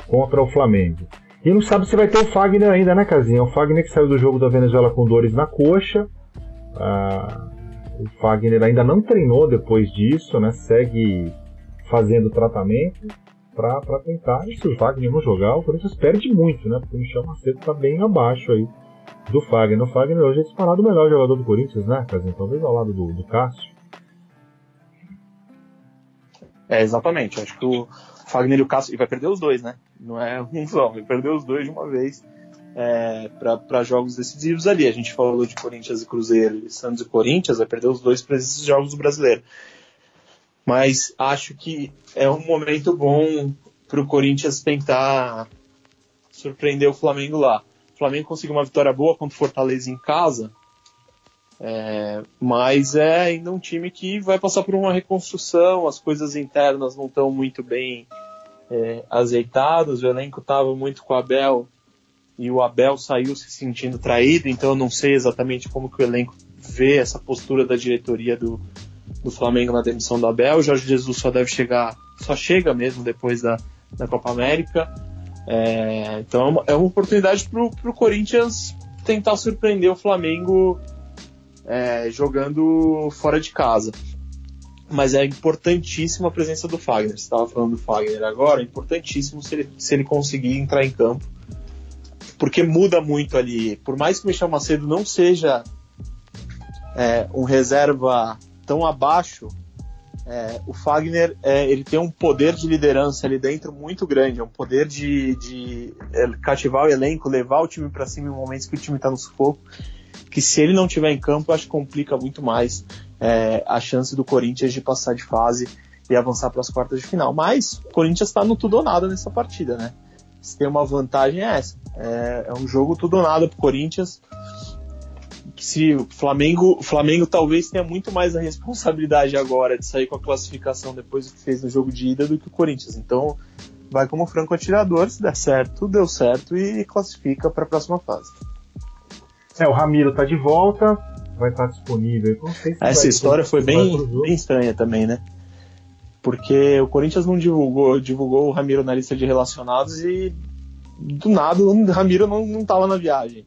A: contra o Flamengo. E não sabe se vai ter o Fagner ainda, né, Casinha? O Fagner que saiu do jogo da Venezuela com dores na coxa. Ah, o Fagner ainda não treinou depois disso, né? Segue fazendo tratamento para tentar. E se o Fagner não jogar, o Corinthians perde muito, né? Porque o Michel Macedo está bem abaixo aí do Fagner. O Fagner hoje é disparado o melhor jogador do Corinthians, né, Casinho? Talvez ao lado do, do Cássio.
B: É, exatamente. Acho que o Fagner e o Cássio. E vai perder os dois, né? Não é um só, vai perder os dois de uma vez. É, para jogos decisivos ali. A gente falou de Corinthians e Cruzeiro, Santos e Corinthians, vai perder os dois para esses jogos do brasileiro mas acho que é um momento bom para o Corinthians tentar surpreender o Flamengo lá. O Flamengo conseguiu uma vitória boa contra o Fortaleza em casa, É, mas é ainda um time que vai passar por uma reconstrução, as coisas internas não estão muito bem é, azeitadas, o elenco estava muito com o Abel e o Abel saiu se sentindo traído, então eu não sei exatamente como que o elenco vê essa postura da diretoria do, do Flamengo na demissão do Abel. O Jorge Jesus só deve chegar, só chega mesmo depois da, da Copa América. É, então é uma, é oportunidade para o Corinthians tentar surpreender o Flamengo é, jogando fora de casa. Mas é importantíssima a presença do Fagner. Você estava falando do Fagner agora, é importantíssimo se ele, se ele conseguir entrar em campo. Porque muda muito ali. Por mais que o Michel Macedo não seja é, um reserva tão abaixo, é, o Fagner é, ele tem um poder de liderança ali dentro muito grande, é um poder de, de é, cativar o elenco, levar o time para cima em momentos que o time está no sufoco, que se ele não tiver em campo, acho que complica muito mais é, a chance do Corinthians de passar de fase e avançar para as quartas de final. Mas o Corinthians está no tudo ou nada nessa partida, né? Se tem uma vantagem é essa. É, é um jogo tudo ou nada para o Corinthians se o Flamengo, Flamengo talvez tenha muito mais a responsabilidade agora de sair com a classificação depois do que fez no jogo de ida do que o Corinthians. Então, vai como franco atirador, se der certo, deu certo e classifica para a próxima fase.
A: É, o Ramiro tá de volta, vai estar disponível.
B: Se Essa história foi bem, bem estranha também, né? Porque o Corinthians não divulgou, divulgou o Ramiro na lista de relacionados e do nada o Ramiro não, não tava na viagem.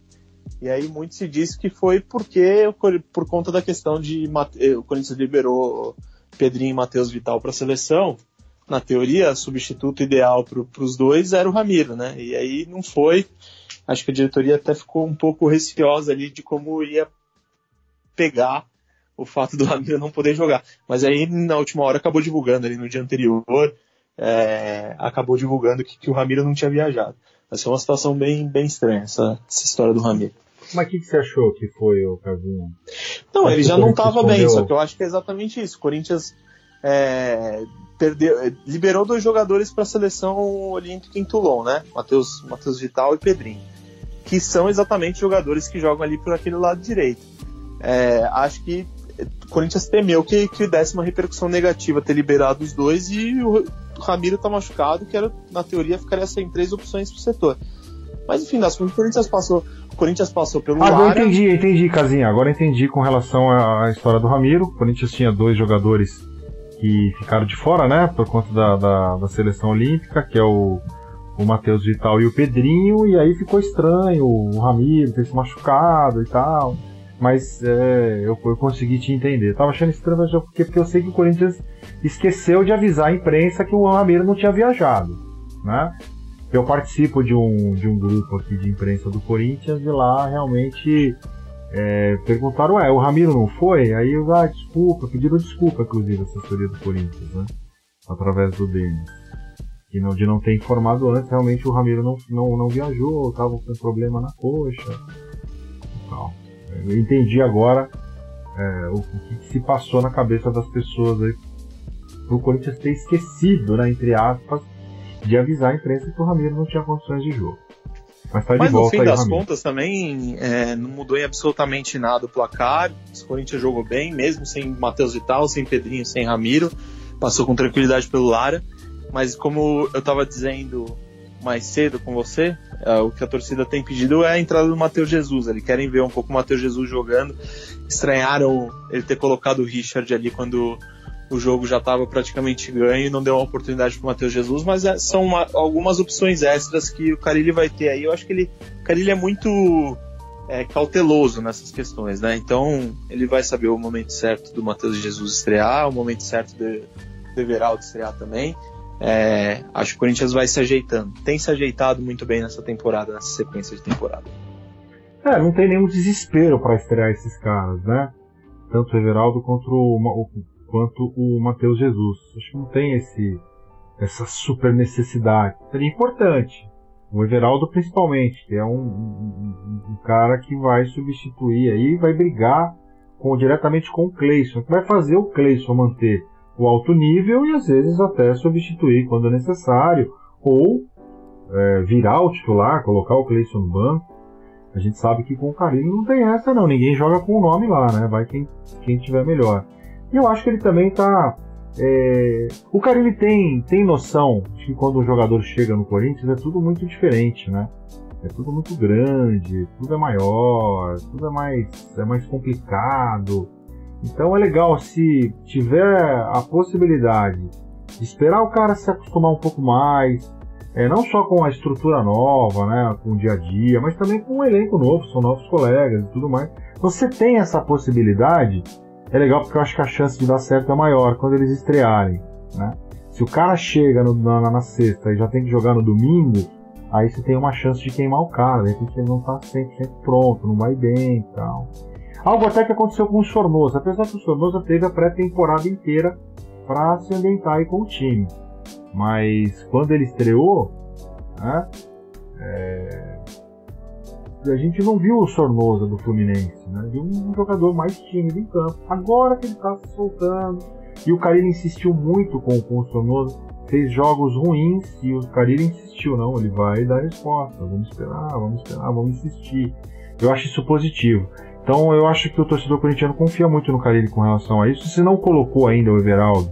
B: E aí muito se diz que foi porque por conta da questão de eh, o Corinthians liberou Pedrinho e Matheus Vital para a seleção. Na teoria, substituto ideal para os dois era o Ramiro, né? E aí não foi. Acho que a diretoria até ficou um pouco receosa ali de como ia pegar o fato do Ramiro não poder jogar. Mas aí na última hora acabou divulgando ali no dia anterior, é, acabou divulgando que, que, o Ramiro não tinha viajado. Vai ser uma situação bem, bem estranha essa, essa história do Ramiro.
A: Mas o que, que, você achou que foi o Casinho?
B: Não, ele já não estava bem, só que eu acho que é exatamente isso. O Corinthians é, perdeu, é, liberou dois jogadores para a seleção olímpica em Toulon, né? Matheus, Matheus Vital e Pedrinho. Que são exatamente jogadores que jogam ali por aquele lado direito. É, acho que o Corinthians temeu que, que desse uma repercussão negativa ter liberado os dois e o Ramiro tá machucado, que era, na teoria ficaria sem três opções pro setor. Mas enfim, das contas, o Corinthians passou Corinthians passou pelo
A: Ah, eu entendi, entendi, Casinha. Agora entendi com relação à história do Ramiro. O Corinthians tinha dois jogadores que ficaram de fora, né? Por conta da, da, da seleção olímpica, que é o, o Matheus Vital e o Pedrinho. E aí ficou estranho o Ramiro ter se machucado e tal. Mas é, eu, eu consegui te entender. tava achando estranho, mas porque, porque eu sei que o Corinthians esqueceu de avisar a imprensa que o Ramiro não tinha viajado, né? eu participo de um, de um grupo aqui de imprensa do Corinthians e lá realmente é, perguntaram, ué, o Ramiro não foi? Aí eu, ah, desculpa, pediram desculpa, inclusive, a assessoria do Corinthians, né? Através do Denis. Que não, de não ter informado antes, realmente o Ramiro não, não, não viajou, estava com problema na coxa. Então, eu entendi agora é, o, o, que se passou na cabeça das pessoas aí pro Corinthians ter esquecido, né, entre aspas, de avisar a imprensa que o Ramiro não tinha condições de jogo. Mas, tá de
B: Mas
A: volta
B: no fim
A: aí,
B: das contas também é, não mudou em absolutamente nada o placar. O Corinthians jogou bem, mesmo sem Matheus Vital, sem Pedrinho, sem Ramiro. Passou com tranquilidade pelo Lara. Mas como eu estava dizendo mais cedo com você, é, o que a torcida tem pedido é a entrada do Matheus Jesus. Eles querem ver um pouco o Matheus Jesus jogando. Estranharam ele ter colocado o Richard ali quando o jogo já estava praticamente ganho e não deu uma oportunidade para o Matheus Jesus, mas é, são uma, algumas opções extras que o Carilli vai ter aí. Eu acho que ele, o Carilli é muito é, cauteloso nessas questões, né? Então ele vai saber o momento certo do Matheus Jesus estrear, o momento certo do, do Everaldo estrear também. É, acho que o Corinthians vai se ajeitando. Tem se ajeitado muito bem nessa temporada, nessa sequência de temporada.
A: É, não tem nenhum desespero para estrear esses caras, né? Tanto o Everaldo quanto o, quanto o Mateus Jesus. Acho que não tem esse essa super necessidade. Seria importante. O Everaldo principalmente, que é um, um, um cara que vai substituir aí, vai brigar com, diretamente com o Cleison, que vai fazer o Cleison manter o alto nível e às vezes até substituir quando necessário, ou é, virar o titular, colocar o Cleison no banco. A gente sabe que com o Carilli não tem essa não, ninguém joga com o nome lá, né? Vai quem, quem tiver melhor. E eu acho que ele também tá. É... O Carilli tem, tem noção de que quando um jogador chega no Corinthians é tudo muito diferente, né? É tudo muito grande, tudo é maior, tudo é mais, é mais complicado. Então é legal se tiver a possibilidade de esperar o cara se acostumar um pouco mais, é, não só com a estrutura nova, né, com o dia a dia, mas também com um elenco novo, são novos colegas e tudo mais. Você tem essa possibilidade, é legal porque eu acho que a chance de dar certo é maior quando eles estrearem. Né? Se o cara chega no, na, na, sexta e já tem que jogar no domingo, aí você tem uma chance de queimar o cara, de repente ele não está 100% pronto, não vai bem e tal. Algo até que aconteceu com o Sornosa, apesar que o Sornosa teve a pré-temporada inteira para se ambientar com o time. Mas quando ele estreou, né, é, a gente não viu o Sornosa do Fluminense, né, viu um jogador mais tímido em campo. Agora que ele está se soltando, e o Carilho insistiu muito com, com o Sornosa, fez jogos ruins e o Carilho insistiu, não, ele vai dar resposta, vamos esperar, vamos esperar, vamos insistir. Eu acho isso positivo. Então eu acho que o torcedor corintiano confia muito no Carilli com relação a isso. Se não colocou ainda o Everaldo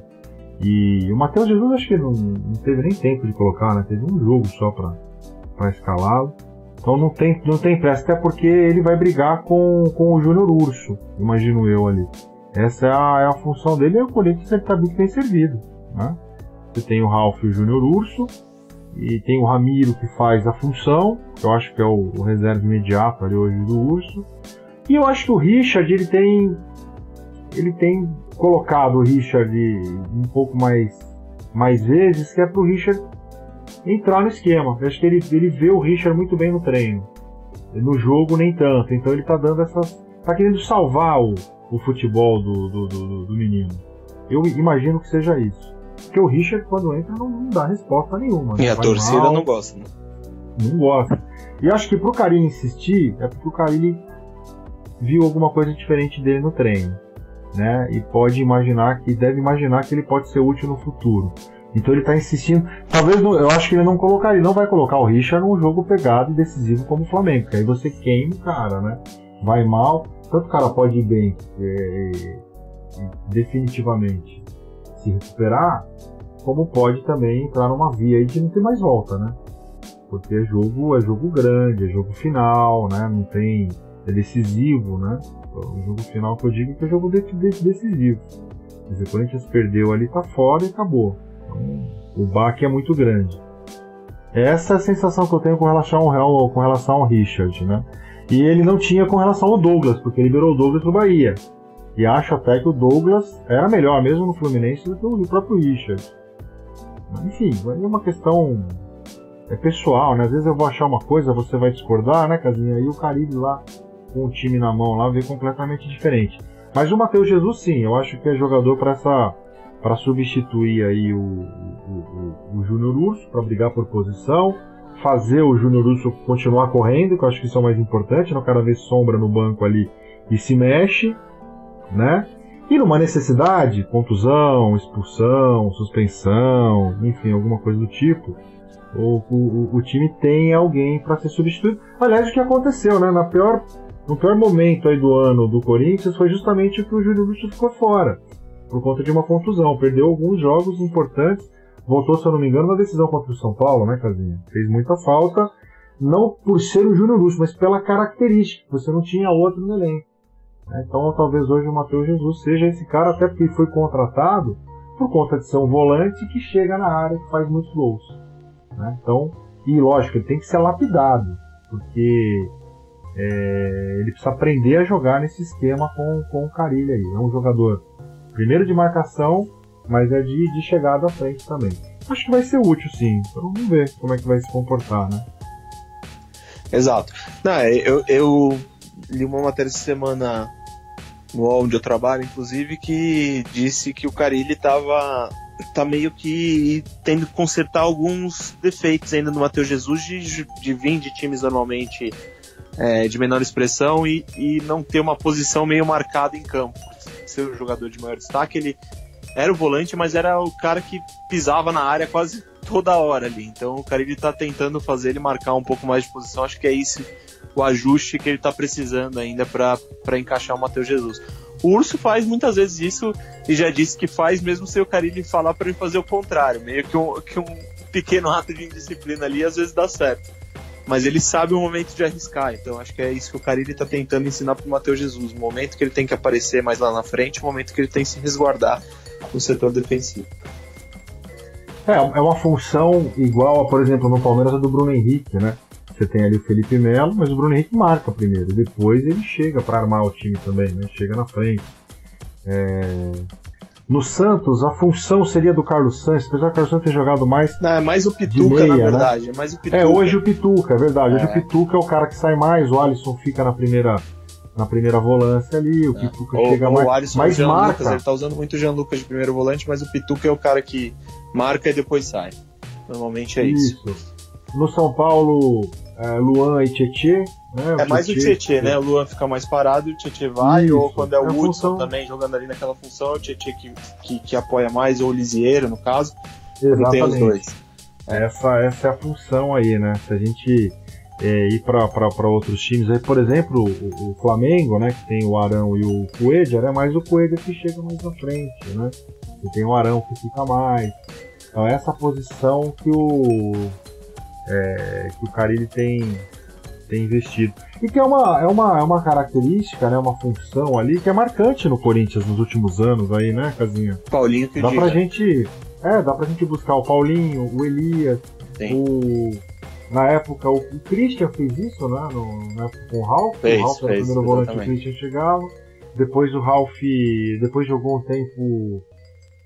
A: e o Matheus Jesus, acho que não, não, teve nem tempo de colocar, né? Teve um jogo só para escalá-lo. Então não tem, não tem pressa, até porque ele vai brigar com, com o Júnior Urso, imagino eu ali. Essa é a, é a função dele e o Corinthians ele tá muito bem servido. Né? Você tem o Ralf e o Júnior Urso, e tem o Ramiro que faz a função, que eu acho que é o, o reserva imediato ali hoje do Urso. E eu acho que o Richard ele tem ele tem colocado o Richard um pouco mais mais vezes, que é para o Richard entrar no esquema. Eu acho que ele, ele vê o Richard muito bem no treino. No jogo nem tanto. Então ele tá dando essas. tá querendo salvar o, o futebol do, do, do, do menino. Eu imagino que seja isso. Porque o Richard, quando entra, não, não dá resposta nenhuma.
B: E a torcida mal, não gosta, né?
A: Não gosta. E acho que pro Carilli insistir, é porque o Carilli viu alguma coisa diferente dele no treino, né? E pode imaginar que deve imaginar que ele pode ser útil no futuro. Então ele está insistindo. Talvez eu acho que ele não colocaria, não vai colocar o Richard num jogo pegado e decisivo como o Flamengo, que aí você queima o cara, né? Vai mal, tanto o cara pode ir bem é, definitivamente se recuperar, como pode também entrar numa via aí de não ter mais volta, né? Porque é jogo, é jogo grande, é jogo final, né? Não tem é decisivo, né? O jogo final que eu digo que é jogo de, de, decisivo. Se o Corinthians perdeu ali, tá fora e acabou. Então, o baque é muito grande. Essa é a sensação que eu tenho com relação ao, com relação ao Richard, né? E ele não tinha com relação ao Douglas, porque liberou o Douglas pro Bahia. E acho até que o Douglas era melhor, mesmo no Fluminense, do que o próprio Richard. Enfim, é uma questão é pessoal, né? Às vezes eu vou achar uma coisa, você vai discordar, né, Casinha? E o Caribe lá com o time na mão lá vê completamente diferente. Mas o Matheus Jesus sim, eu acho que é jogador para essa para substituir aí o, o, o, o Júnior Urso para brigar por posição, fazer o Júnior Urso continuar correndo, que eu acho que isso é o mais importante, não cara vê sombra no banco ali e se mexe, né? E numa necessidade, contusão, expulsão, suspensão, enfim, alguma coisa do tipo, o, o, o time tem alguém para ser substituído. Aliás, o que aconteceu, né? Na pior no pior momento aí do ano do Corinthians foi justamente que o Júlio Lúcio ficou fora, por conta de uma contusão. Perdeu alguns jogos importantes, voltou, se eu não me engano, na decisão contra o São Paulo, né, Casinha? Fez muita falta, não por ser o Júnior Lúcio, mas pela característica, você não tinha outro no elenco. Né? Então talvez hoje o Matheus Jesus seja esse cara, até porque foi contratado por conta de ser um volante que chega na área, que faz muitos gols. Né? Então, e lógico, ele tem que ser lapidado, porque é, ele precisa aprender a jogar nesse esquema com, com o Carilho aí. É um jogador, primeiro de marcação, mas é de, de chegada à frente também. Acho que vai ser útil sim. Então vamos ver como é que vai se comportar, né?
B: Exato. Não, é, eu, eu li uma matéria essa semana no onde eu trabalho, inclusive, que disse que o Carilli estava tá meio que tendo que consertar alguns defeitos ainda no Matheus Jesus de, de vir de times normalmente é, de menor expressão e, e não ter uma posição meio marcada em campo. Ser o jogador de maior destaque, ele era o volante, mas era o cara que pisava na área quase toda hora ali. Então o Carilli tá tentando fazer ele marcar um pouco mais de posição. Acho que é isso o ajuste que ele tá precisando ainda para encaixar o Matheus Jesus. O Urso faz muitas vezes isso e já disse que faz mesmo sem o Carilli falar para ele fazer o contrário. Meio que um, que um pequeno ato de indisciplina ali às vezes dá certo. Mas ele sabe o momento de arriscar, então acho que é isso que o Carilli está tentando ensinar para o Matheus Jesus. O momento que ele tem que aparecer mais lá na frente, o momento que ele tem que se resguardar no setor defensivo.
A: É, é uma função igual, a, por exemplo, no Palmeiras a do Bruno Henrique, né? Você tem ali o Felipe Melo, mas o Bruno Henrique marca primeiro, depois ele chega para armar o time também, né? Chega na frente. É... No Santos, a função seria do Carlos Santos, apesar do Carlos Santos ter jogado mais.
B: Não, é mais o Pituca, meia, na né? verdade. Né? É, mais o Pituca.
A: é, hoje o Pituca, é verdade. É. Hoje o Pituca é o cara que sai mais, o Alisson fica na primeira na primeira volância ali, o é. Pituca chega mais, o Alisson, mais marca.
B: Lucas, ele tá usando muito o Jean Lucas de primeiro volante, mas o Pituca é o cara que marca e depois sai. Normalmente é isso. isso.
A: No São Paulo, é, Luan e Tietê.
B: Né? é mais o Tietê, né? O Luan fica mais parado, o Tietê vai, isso. ou quando é o é Hudson função... também jogando ali naquela função, o Tietê que, que, que, apoia mais, ou o Lisieiro, no caso.
A: Exatamente. Tem os dois. Essa, essa é a função aí, né? Se a gente é, ir para outros times. Aí, por exemplo, o, o, Flamengo, né, que tem o Arão e o Coelho, é mais o Coelho que chega mais na frente, né? E tem o Arão que fica mais. Então essa posição que o é, que o Carilli tem tem investido. E que é uma, é uma, é uma característica, né, uma função ali que é marcante no Corinthians nos últimos anos aí, né, Casinha?
B: Paulinho que
A: Dá diga. pra gente, é, dá pra gente buscar o Paulinho, o Elias, Sim. o na época, o, o Christian fez isso, né? No, na época com o Ralph.
B: Fez,
A: o Ralph
B: era
A: o primeiro volante, o Christian chegava. Depois o Ralph, depois jogou um tempo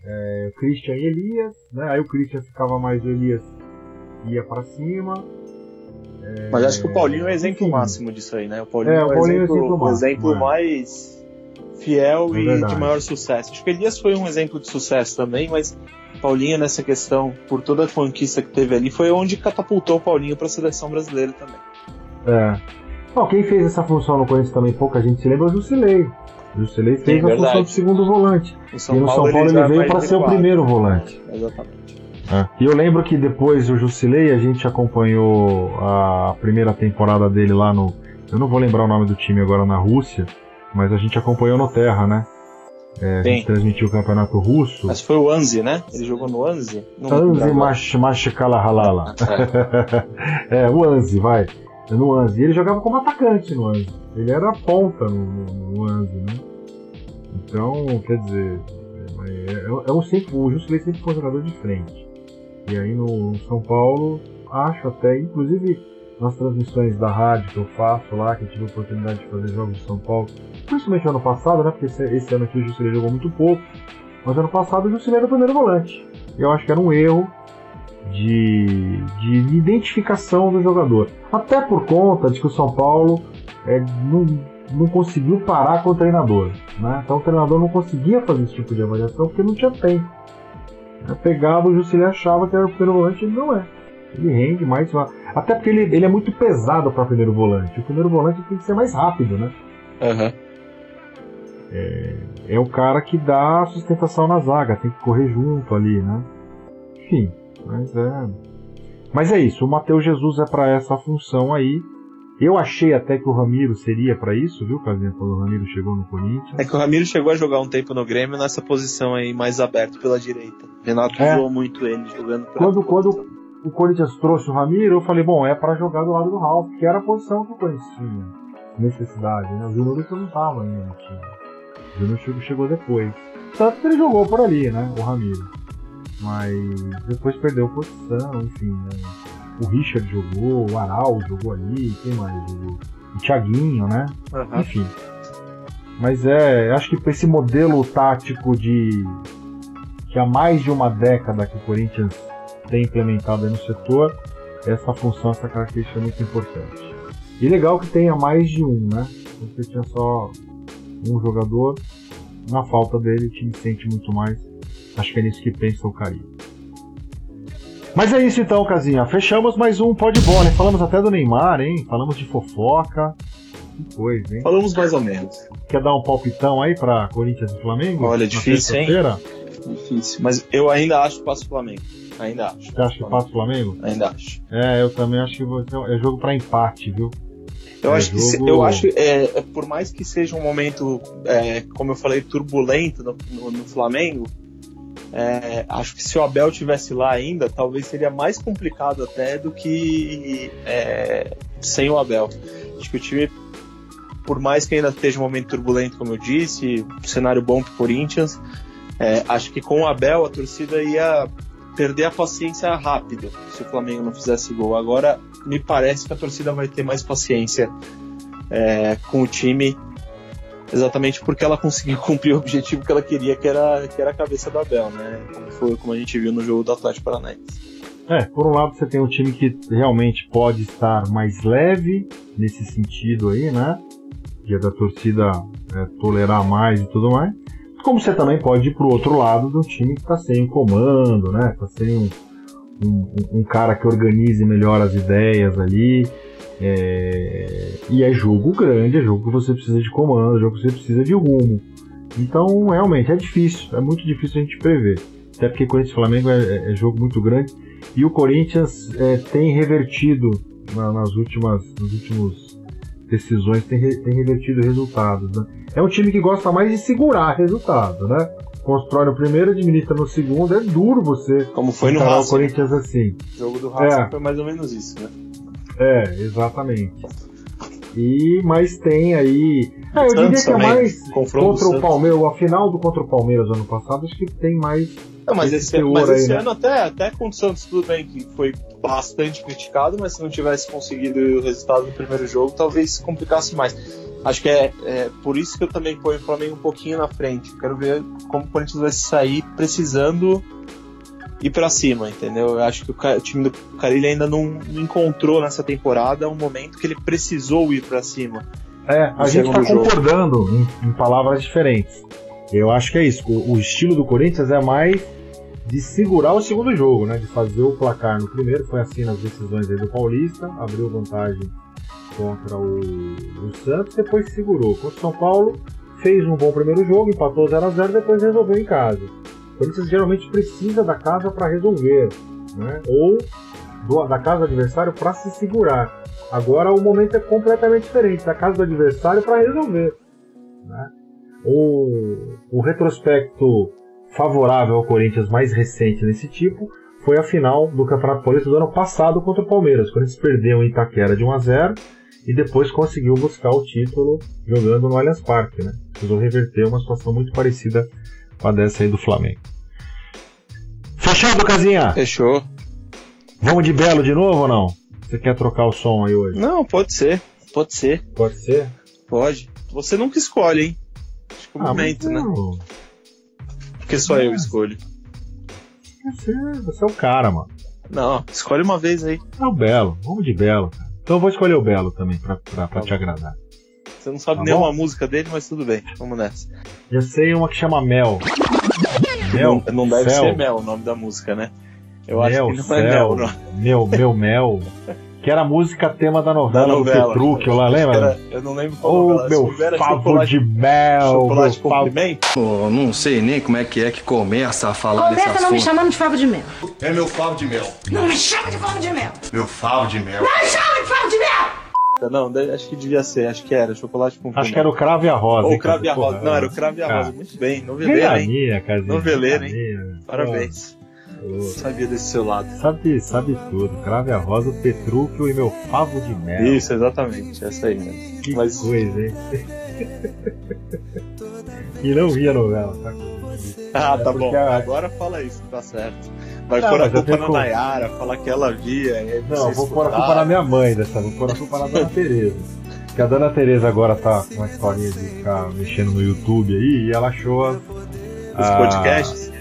A: é, Christian e Elias, né? Aí o Christian ficava mais, o Elias ia para cima.
B: É, Mas acho que o Paulinho é o exemplo enfim. máximo disso aí, né? O Paulinho é, o Paulinho é o exemplo, é exemplo, é. mais fiel é e de maior sucesso. Acho que Elias foi um exemplo de sucesso também, mas Paulinho nessa questão, por toda a conquista que teve ali, foi onde catapultou o Paulinho para a seleção brasileira também.
A: É. Bom, quem fez essa função no Corinthians também, pouca gente se lembra, é o Jusilei. O Jusilei fez Sim, a função de segundo volante. E no
B: Paulo,
A: São Paulo ele, ele veio para ser o primeiro volante.
B: Exatamente.
A: É. E eu lembro que depois o Jusilei, a gente acompanhou a primeira temporada dele lá no. Eu não vou lembrar o nome do time agora na Rússia, mas a gente acompanhou no Terra, né? É, a gente transmitiu o campeonato russo.
B: Mas foi o Anzi, né? Ele jogou no Anzi?
A: Anzi Mashikala Halala. [laughs] [laughs] é, o Anzi, vai. No Anzi. Ele jogava como atacante no Anzi. Ele era ponta no, no, no Anzi, né? Então, quer dizer, é, é, é um sempre, o Jusilei sempre foi um jogador de frente. E aí no, no São Paulo, acho até, inclusive nas transmissões da rádio que eu faço lá, que eu tive a oportunidade de fazer jogos de São Paulo, principalmente ano passado, né? Porque esse, esse ano aqui o Jusilei jogou muito pouco, mas ano passado o Jusilei era o primeiro volante. Eu acho que era um erro de, de identificação do jogador. Até por conta de que o São Paulo é, não, não conseguiu parar com o treinador. Né? Então o treinador não conseguia fazer esse tipo de avaliação porque não tinha tempo. Pegava o Jusilei achava que era o primeiro volante, ele não é. Ele rende mais. Até porque ele, ele é muito pesado para primeiro volante. O primeiro volante tem que ser mais rápido, né?
B: Uhum.
A: É, é o cara que dá sustentação na zaga, tem que correr junto ali, né? Enfim, mas é. Mas é isso, o Matheus Jesus é para essa função aí. Eu achei até que o Ramiro seria para isso, viu, Casinha? Quando o Ramiro chegou no Corinthians.
B: É que o Ramiro chegou a jogar um tempo no Grêmio nessa posição aí mais aberto pela direita. Renato é. usou muito ele jogando
A: pra quando, quando, o Corinthians trouxe o Ramiro, eu falei, bom, é para jogar do lado do Ralf, que era a posição que o Corinthians tinha necessidade, né? O Júnior não estava ainda no time. O Júnior chegou, chegou depois. Tanto que ele jogou por ali, né? O Ramiro. Mas depois perdeu posição, enfim. Né? O Richard jogou, o Aral jogou ali, quem mais jogou? O Thiaguinho, né? Uhum. Enfim. Mas é, acho que esse modelo tático de que há mais de uma década que o Corinthians tem implementado no setor, essa função, essa característica é muito importante. E legal que tenha mais de um, né? Você tinha só um jogador, na falta dele o time sente muito mais. Acho que é nisso que pensa o Caribe. Mas é isso então, Casinha. Fechamos mais um pó de bola. Falamos até do Neymar, hein? Falamos de fofoca. Que coisa, hein?
B: Falamos mais ou menos.
A: Quer dar um palpitão aí pra Corinthians e Flamengo?
B: Olha, difícil, hein? difícil. Mas eu ainda acho que passa o Flamengo. Ainda acho.
A: Você acha que passa o Flamengo?
B: Ainda acho.
A: É, eu também acho que é jogo para empate, viu?
B: Eu é acho jogo... que eu acho é, é, por mais que seja um momento, é, como eu falei, turbulento no, no, no Flamengo, é, acho que se o Abel tivesse lá ainda, talvez seria mais complicado até do que é, sem o Abel. Acho que o time, por mais que ainda esteja um momento turbulento, como eu disse, um cenário bom para o Corinthians, é, acho que com o Abel a torcida ia perder a paciência rápido se o Flamengo não fizesse gol. Agora me parece que a torcida vai ter mais paciência é, com o time, exatamente porque ela conseguiu [laughs] cumprir o objetivo que ela queria, que era, que era a cabeça da Abel, né? Como foi como a gente viu no jogo do Atlético Paranaense.
A: É, por um lado você tem um time que realmente pode estar mais leve nesse sentido aí, né? Que é da torcida é, tolerar mais e tudo mais. Como você também pode ir pro outro lado do time que está sem comando, né? Tá sem um, um, um, cara que organize melhor as ideias ali. É... E é jogo grande, é jogo que você precisa de comando, é jogo que você precisa de rumo. Então, realmente, é difícil, é muito difícil a gente prever. Até porque Corinthians e Flamengo é, é, é jogo muito grande. E o Corinthians é, tem revertido na, nas últimas nos últimos decisões, tem, tem revertido resultados. Né? É um time que gosta mais de segurar resultado, né? constrói no primeiro, administra no segundo, é duro você.
B: Como foi no Racing.
A: o Corinthians assim.
B: O jogo do Racing é. foi mais ou menos isso, né?
A: É, exatamente. E mas tem aí. É, eu diria que é mais contra o Palmeiras, a final do contra o Palmeiras ano passado, acho que tem mais.
B: Não, mas esse, esse, mas esse aí, né? ano né? até, até com o Santos tudo bem, que foi bastante criticado, mas se não tivesse conseguido o resultado no primeiro jogo, talvez complicasse mais. Acho que é, é, por isso que eu também ponho o Flamengo um pouquinho na frente. Quero ver como o Corinthians vai sair precisando ir para cima, entendeu? Eu acho que o, time do Carilli ainda não, não, encontrou nessa temporada um momento que ele precisou ir para cima.
A: É, a gente está concordando em, em, palavras diferentes. Eu acho que é isso. O, o, estilo do Corinthians é mais de segurar o segundo jogo, né? De fazer o placar no primeiro. Foi assim nas decisões do Paulista, abriu vantagem contra o, o Santos, depois segurou. Contra o São Paulo, fez um bom primeiro jogo, empatou 0 a 0 depois resolveu em casa. Corinthians geralmente precisa da casa para resolver, né? ou do, da casa do adversário para se segurar. Agora o momento é completamente diferente da casa do adversário para resolver. Né? O, o retrospecto favorável ao Corinthians mais recente nesse tipo foi a final do Campeonato Paulista do ano passado contra o Palmeiras. O Corinthians perdeu em Itaquera de 1 a 0 e depois conseguiu buscar o título jogando no Allianz Parque, né? Precisou reverter uma situação muito parecida com a dessa aí do Flamengo. Fechado, Casinha?
B: Fechou.
A: Vamos de Belo de novo ou não? Você quer trocar o som aí hoje?
B: Não, pode ser. Pode ser.
A: Pode ser?
B: Pode. Você nunca escolhe, hein? Acho que é o ah, momento, né? Porque só eu escolho.
A: Você, você é o cara, mano.
B: Não, escolhe uma vez aí.
A: É o Belo. Vamos de Belo, cara. Então eu vou escolher o Belo também, pra, pra, pra tá te agradar.
B: Você não sabe tá nenhuma bom? música dele, mas tudo bem, vamos nessa.
A: Já sei uma que chama Mel.
B: Mel? Não, não deve Céu. ser Mel o nome da música, né?
A: Eu mel, acho que não céu, é Mel, não. Meu, meu Mel. Que era a música tema da novela, da novela. do Petrúquio lá, lembra?
B: Era, eu não lembro qual
A: oh, novela. meu favo de mel.
B: Chocolate com pimenta?
C: Oh, não sei nem como é que é que começa a falar
D: começa
C: desse
D: não me chamando de favo de mel.
C: É meu favo de mel.
D: Não me chama de favo de mel.
C: Meu favo de mel.
D: Não me chama de favo de mel.
B: Não, acho que devia ser, acho que era chocolate com.
A: Acho que era o cravo e a rosa.
B: Ou o cravo e a rosa. Não, era o cravo e a rosa. Muito bem, noveleiro, hein? Noveleiro, hein? Parabéns. Sabia desse seu lado.
A: Sabe, sabe tudo. Crave a rosa, Petrúquio e meu favo de mel.
B: Isso, exatamente. Essa aí mesmo.
A: Que Mas... coisa, hein? [laughs] e não via novela, tá?
B: Ah, tá é bom. A... Agora fala isso, tá certo. Vai pôr a culpa na Nayara, falar que ela via.
A: Não, vou pôr a culpa na minha mãe dessa, vou pôr a culpa na Dona Tereza. Porque a Dona Tereza agora tá com uma historinha de ficar mexendo no YouTube aí e ela achou. Os
B: podcasts?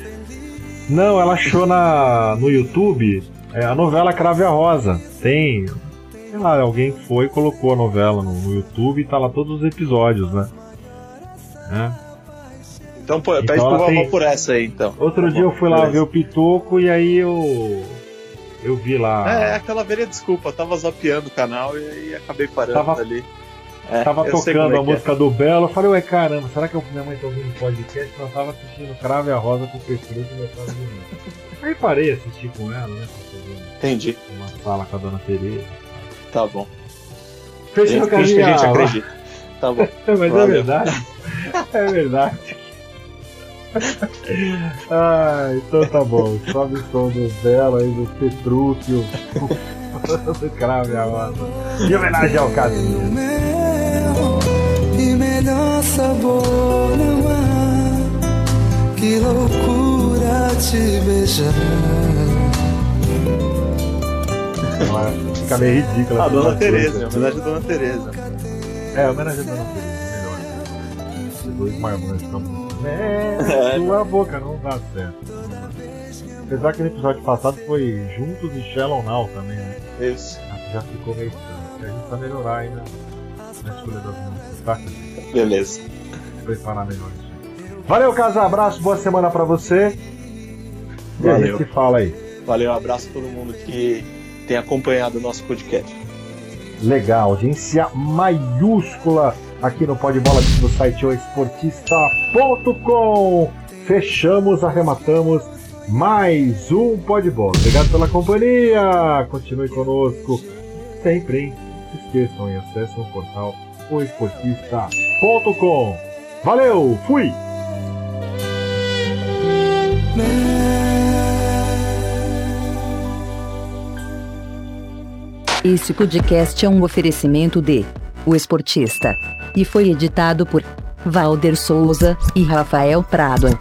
A: Não, ela achou na, no YouTube é, a novela Crave a Rosa. Tem. Sei lá, alguém foi e colocou a novela no, no YouTube e tá lá todos os episódios, né?
B: É. Então pô, então, pede pro tem... por essa aí, então.
A: Outro
B: tá
A: dia eu fui lá ver o Pitoco e aí eu. Eu vi lá.
B: É, aquela velha desculpa, tava zapeando o canal e, e acabei parando tava... ali. É,
A: Tava
B: eu
A: tocando
B: é
A: a
B: é.
A: música do Belo, eu falei, ué, caramba, será que eu- minha mãe tá ouvindo podcast? Eu tava assistindo Crave a Rosa com o Petrucci e meu pai. Aí parei de assistir com ela, né?
B: Entendi.
A: Uma sala com a dona Tereza.
B: Tá bom.
A: Fechou
B: Gente,
A: com a
B: gente acredita. Tá bom. [laughs]
A: Mas é
B: Valeu.
A: verdade. [laughs] É verdade. Ah, então tá bom. Sobe o som do Belo aí, do Petrúcio, [laughs] do Crave a Rosa. Em homenagem ao Casimiro.
E: e melhor sabor não há. Que loucura te beijar.
A: Ela Fica meio ridícula.
B: A
A: essa
B: Dona. Tereza, em homenagem à Dona Tereza.
A: É, homenagem à Dona Tereza, melhor. Os dois marmanjos estão.
B: É,
A: sua boca não dá certo. Apesar que no episódio passado foi Juntos e Shallow Now também, né?
B: Isso.
A: Já ficou meio estranho. A gente precisa melhorar aí na, escolha das músicas, tá?
B: Beleza.
A: Preparar melhor isso. Valeu, casa, abraço, boa semana pra você. E a
B: Valeu.
A: gente se fala aí.
B: Valeu, abraço a todo mundo que tem acompanhado o nosso podcast.
A: Legal, audiência maiúscula aqui no Pode Bola no site oesportista.com. Fechamos, arrematamos mais um Pode Bola. Obrigado pela companhia. Continue conosco sempre, hein? Se esqueçam e acessem o portal oesportista.com. Valeu, fui!
F: Esse podcast é um oferecimento de O Esportista e foi editado por Valder Souza e Rafael Prado.